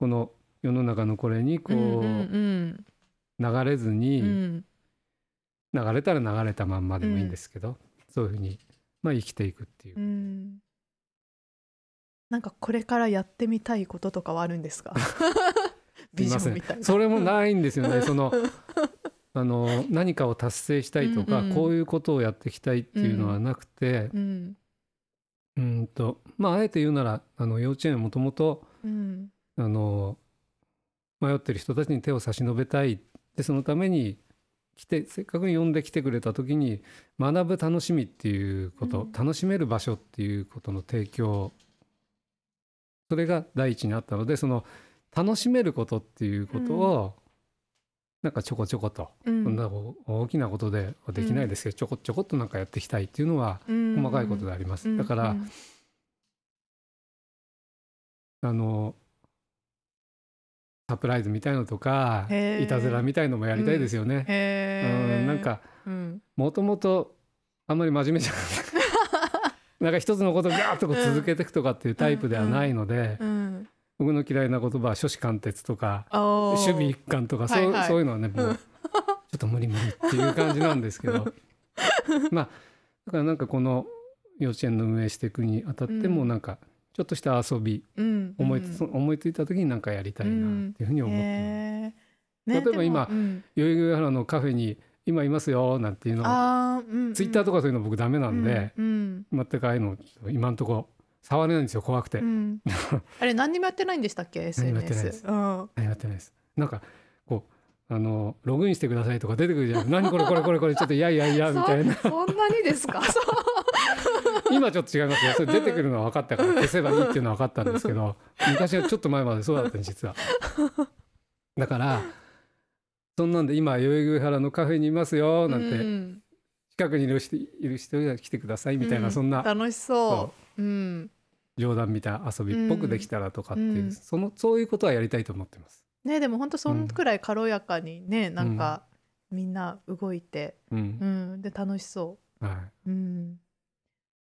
Speaker 2: この世の中のこれにこ
Speaker 1: う
Speaker 2: 流れず
Speaker 1: うん
Speaker 2: に、
Speaker 1: うん。
Speaker 2: 流れたら流れたまんまでもいいんですけど、そういうふうに、まあ、生きていくっていう。
Speaker 1: う、ん。なんかこれからやってみたいこととかはあるんですか？ビジョンみたいな。
Speaker 2: それもないんですよね。そのあの何かを達成したいとか、
Speaker 1: うんうん
Speaker 2: こういうことをやっていきたいっていうのはなくて、
Speaker 1: うん。
Speaker 2: うんとまああえて言うならあの幼稚園はもともと
Speaker 1: うん
Speaker 2: あの迷ってる人たちに手を差し伸べたい。でそのために来てせっかく呼んできてくれた時に学ぶ楽しみっていうこと、
Speaker 1: うん。
Speaker 2: 楽しめる場所っていうことの提供。それが第一にあったのでその楽しめることっていうことを、なんかちょこちょこと、
Speaker 1: うん。
Speaker 2: そんな大きなことではできないですけど、ちょこちょこっとなんかやっていきたいっていうのは
Speaker 1: うん。
Speaker 2: 細かいことであります。だから、
Speaker 1: うん。
Speaker 2: あのサプライズみたいのとかいたずらみたいのもやりたいですよね。うん。なんか
Speaker 1: うん。
Speaker 2: もともとあんまり真面目じゃなくて なんか一つのことをガーッとこう続けていくとかっていうタイプではないので、
Speaker 1: うん。
Speaker 2: 僕の嫌いな言葉は諸子貫徹とか守備一貫とかそう,、
Speaker 1: はいはい。
Speaker 2: そういうのはねもうちょっと無理無理っていう感じなんですけど。まあだからなんかこの幼稚園の運営していくにあたっても
Speaker 1: うん。
Speaker 2: なんかちょっとした遊び
Speaker 1: うん。
Speaker 2: 思いつ、
Speaker 1: うん。
Speaker 2: 思いついた時に何かやりたいなっていうふうに思ってます。
Speaker 1: ね
Speaker 2: 例えば今代々木上原のカフェに今いますよなんていうのツイッターとかそういうの僕ダメなんで、
Speaker 1: うん
Speaker 2: 全くああいうの今んとこ触れないんですよ怖くて、
Speaker 1: あれ何にもやってないんでしたっけ？
Speaker 2: 何もやってないで
Speaker 1: SNS
Speaker 2: す
Speaker 1: うん。
Speaker 2: 何やってないです。なんかあのログインしてくださいとか出てくるじゃん。何これこれこれこれちょっといやいやいやみたいな。
Speaker 1: そそんなにですか？
Speaker 2: 今ちょっと違いますよ。それ出てくるのは分かったから消せばいいっていうのは分かったんですけど昔はちょっと前までそうだったんです実は。だからそんなんで今代々木上原のカフェにいますよなんて、
Speaker 1: うん。
Speaker 2: 近くにいる人いる人が来てくださいみたいな、
Speaker 1: うん。
Speaker 2: そんな
Speaker 1: 楽しそう。う。ん。
Speaker 2: 冗談みたいな遊びっぽくできたらとかっていう、
Speaker 1: うん。
Speaker 2: そのそういうことはやりたいと思ってます。
Speaker 1: ねでも本当そんくらい軽やかにねなんかみんな動いて
Speaker 2: うん。
Speaker 1: うん。で楽しそ
Speaker 2: はい、
Speaker 1: ううん。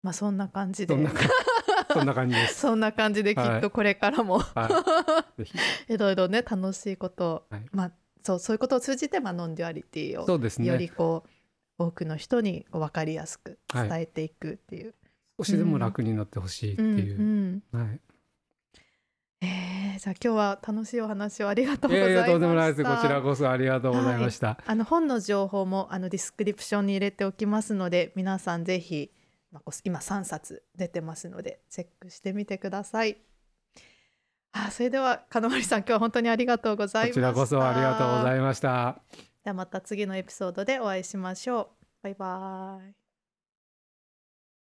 Speaker 1: まあそんな感じで。
Speaker 2: そんな感じ そんな感じです。
Speaker 1: そんな感じできっとこれからも、
Speaker 2: はい、ぜひ。
Speaker 1: いろいろね楽しいことを、
Speaker 2: はい。
Speaker 1: まあそうそういうことを通じて、まあ、ノンデュアリティを
Speaker 2: そうです
Speaker 1: より
Speaker 2: ね
Speaker 1: こう多くの人に分かりやすく伝えていくっていう。
Speaker 2: 少しでも楽になってほしいっていう、
Speaker 1: うんうん
Speaker 2: はい、
Speaker 1: えーじゃあ今日は楽しいお話をありがとうございました。
Speaker 2: いやいやとんでもないですこちらこそありがとうございました。
Speaker 1: あの本の情報もあのディスクリプションに入れておきますので皆さんぜひ、今3冊出てますのでチェックしてみてください。あそれでは金森さん今日は本当にありがとうございました。
Speaker 2: こちらこそありがとうございました。
Speaker 1: ではまた次のエピソードでお会いしましょう。バイバイ。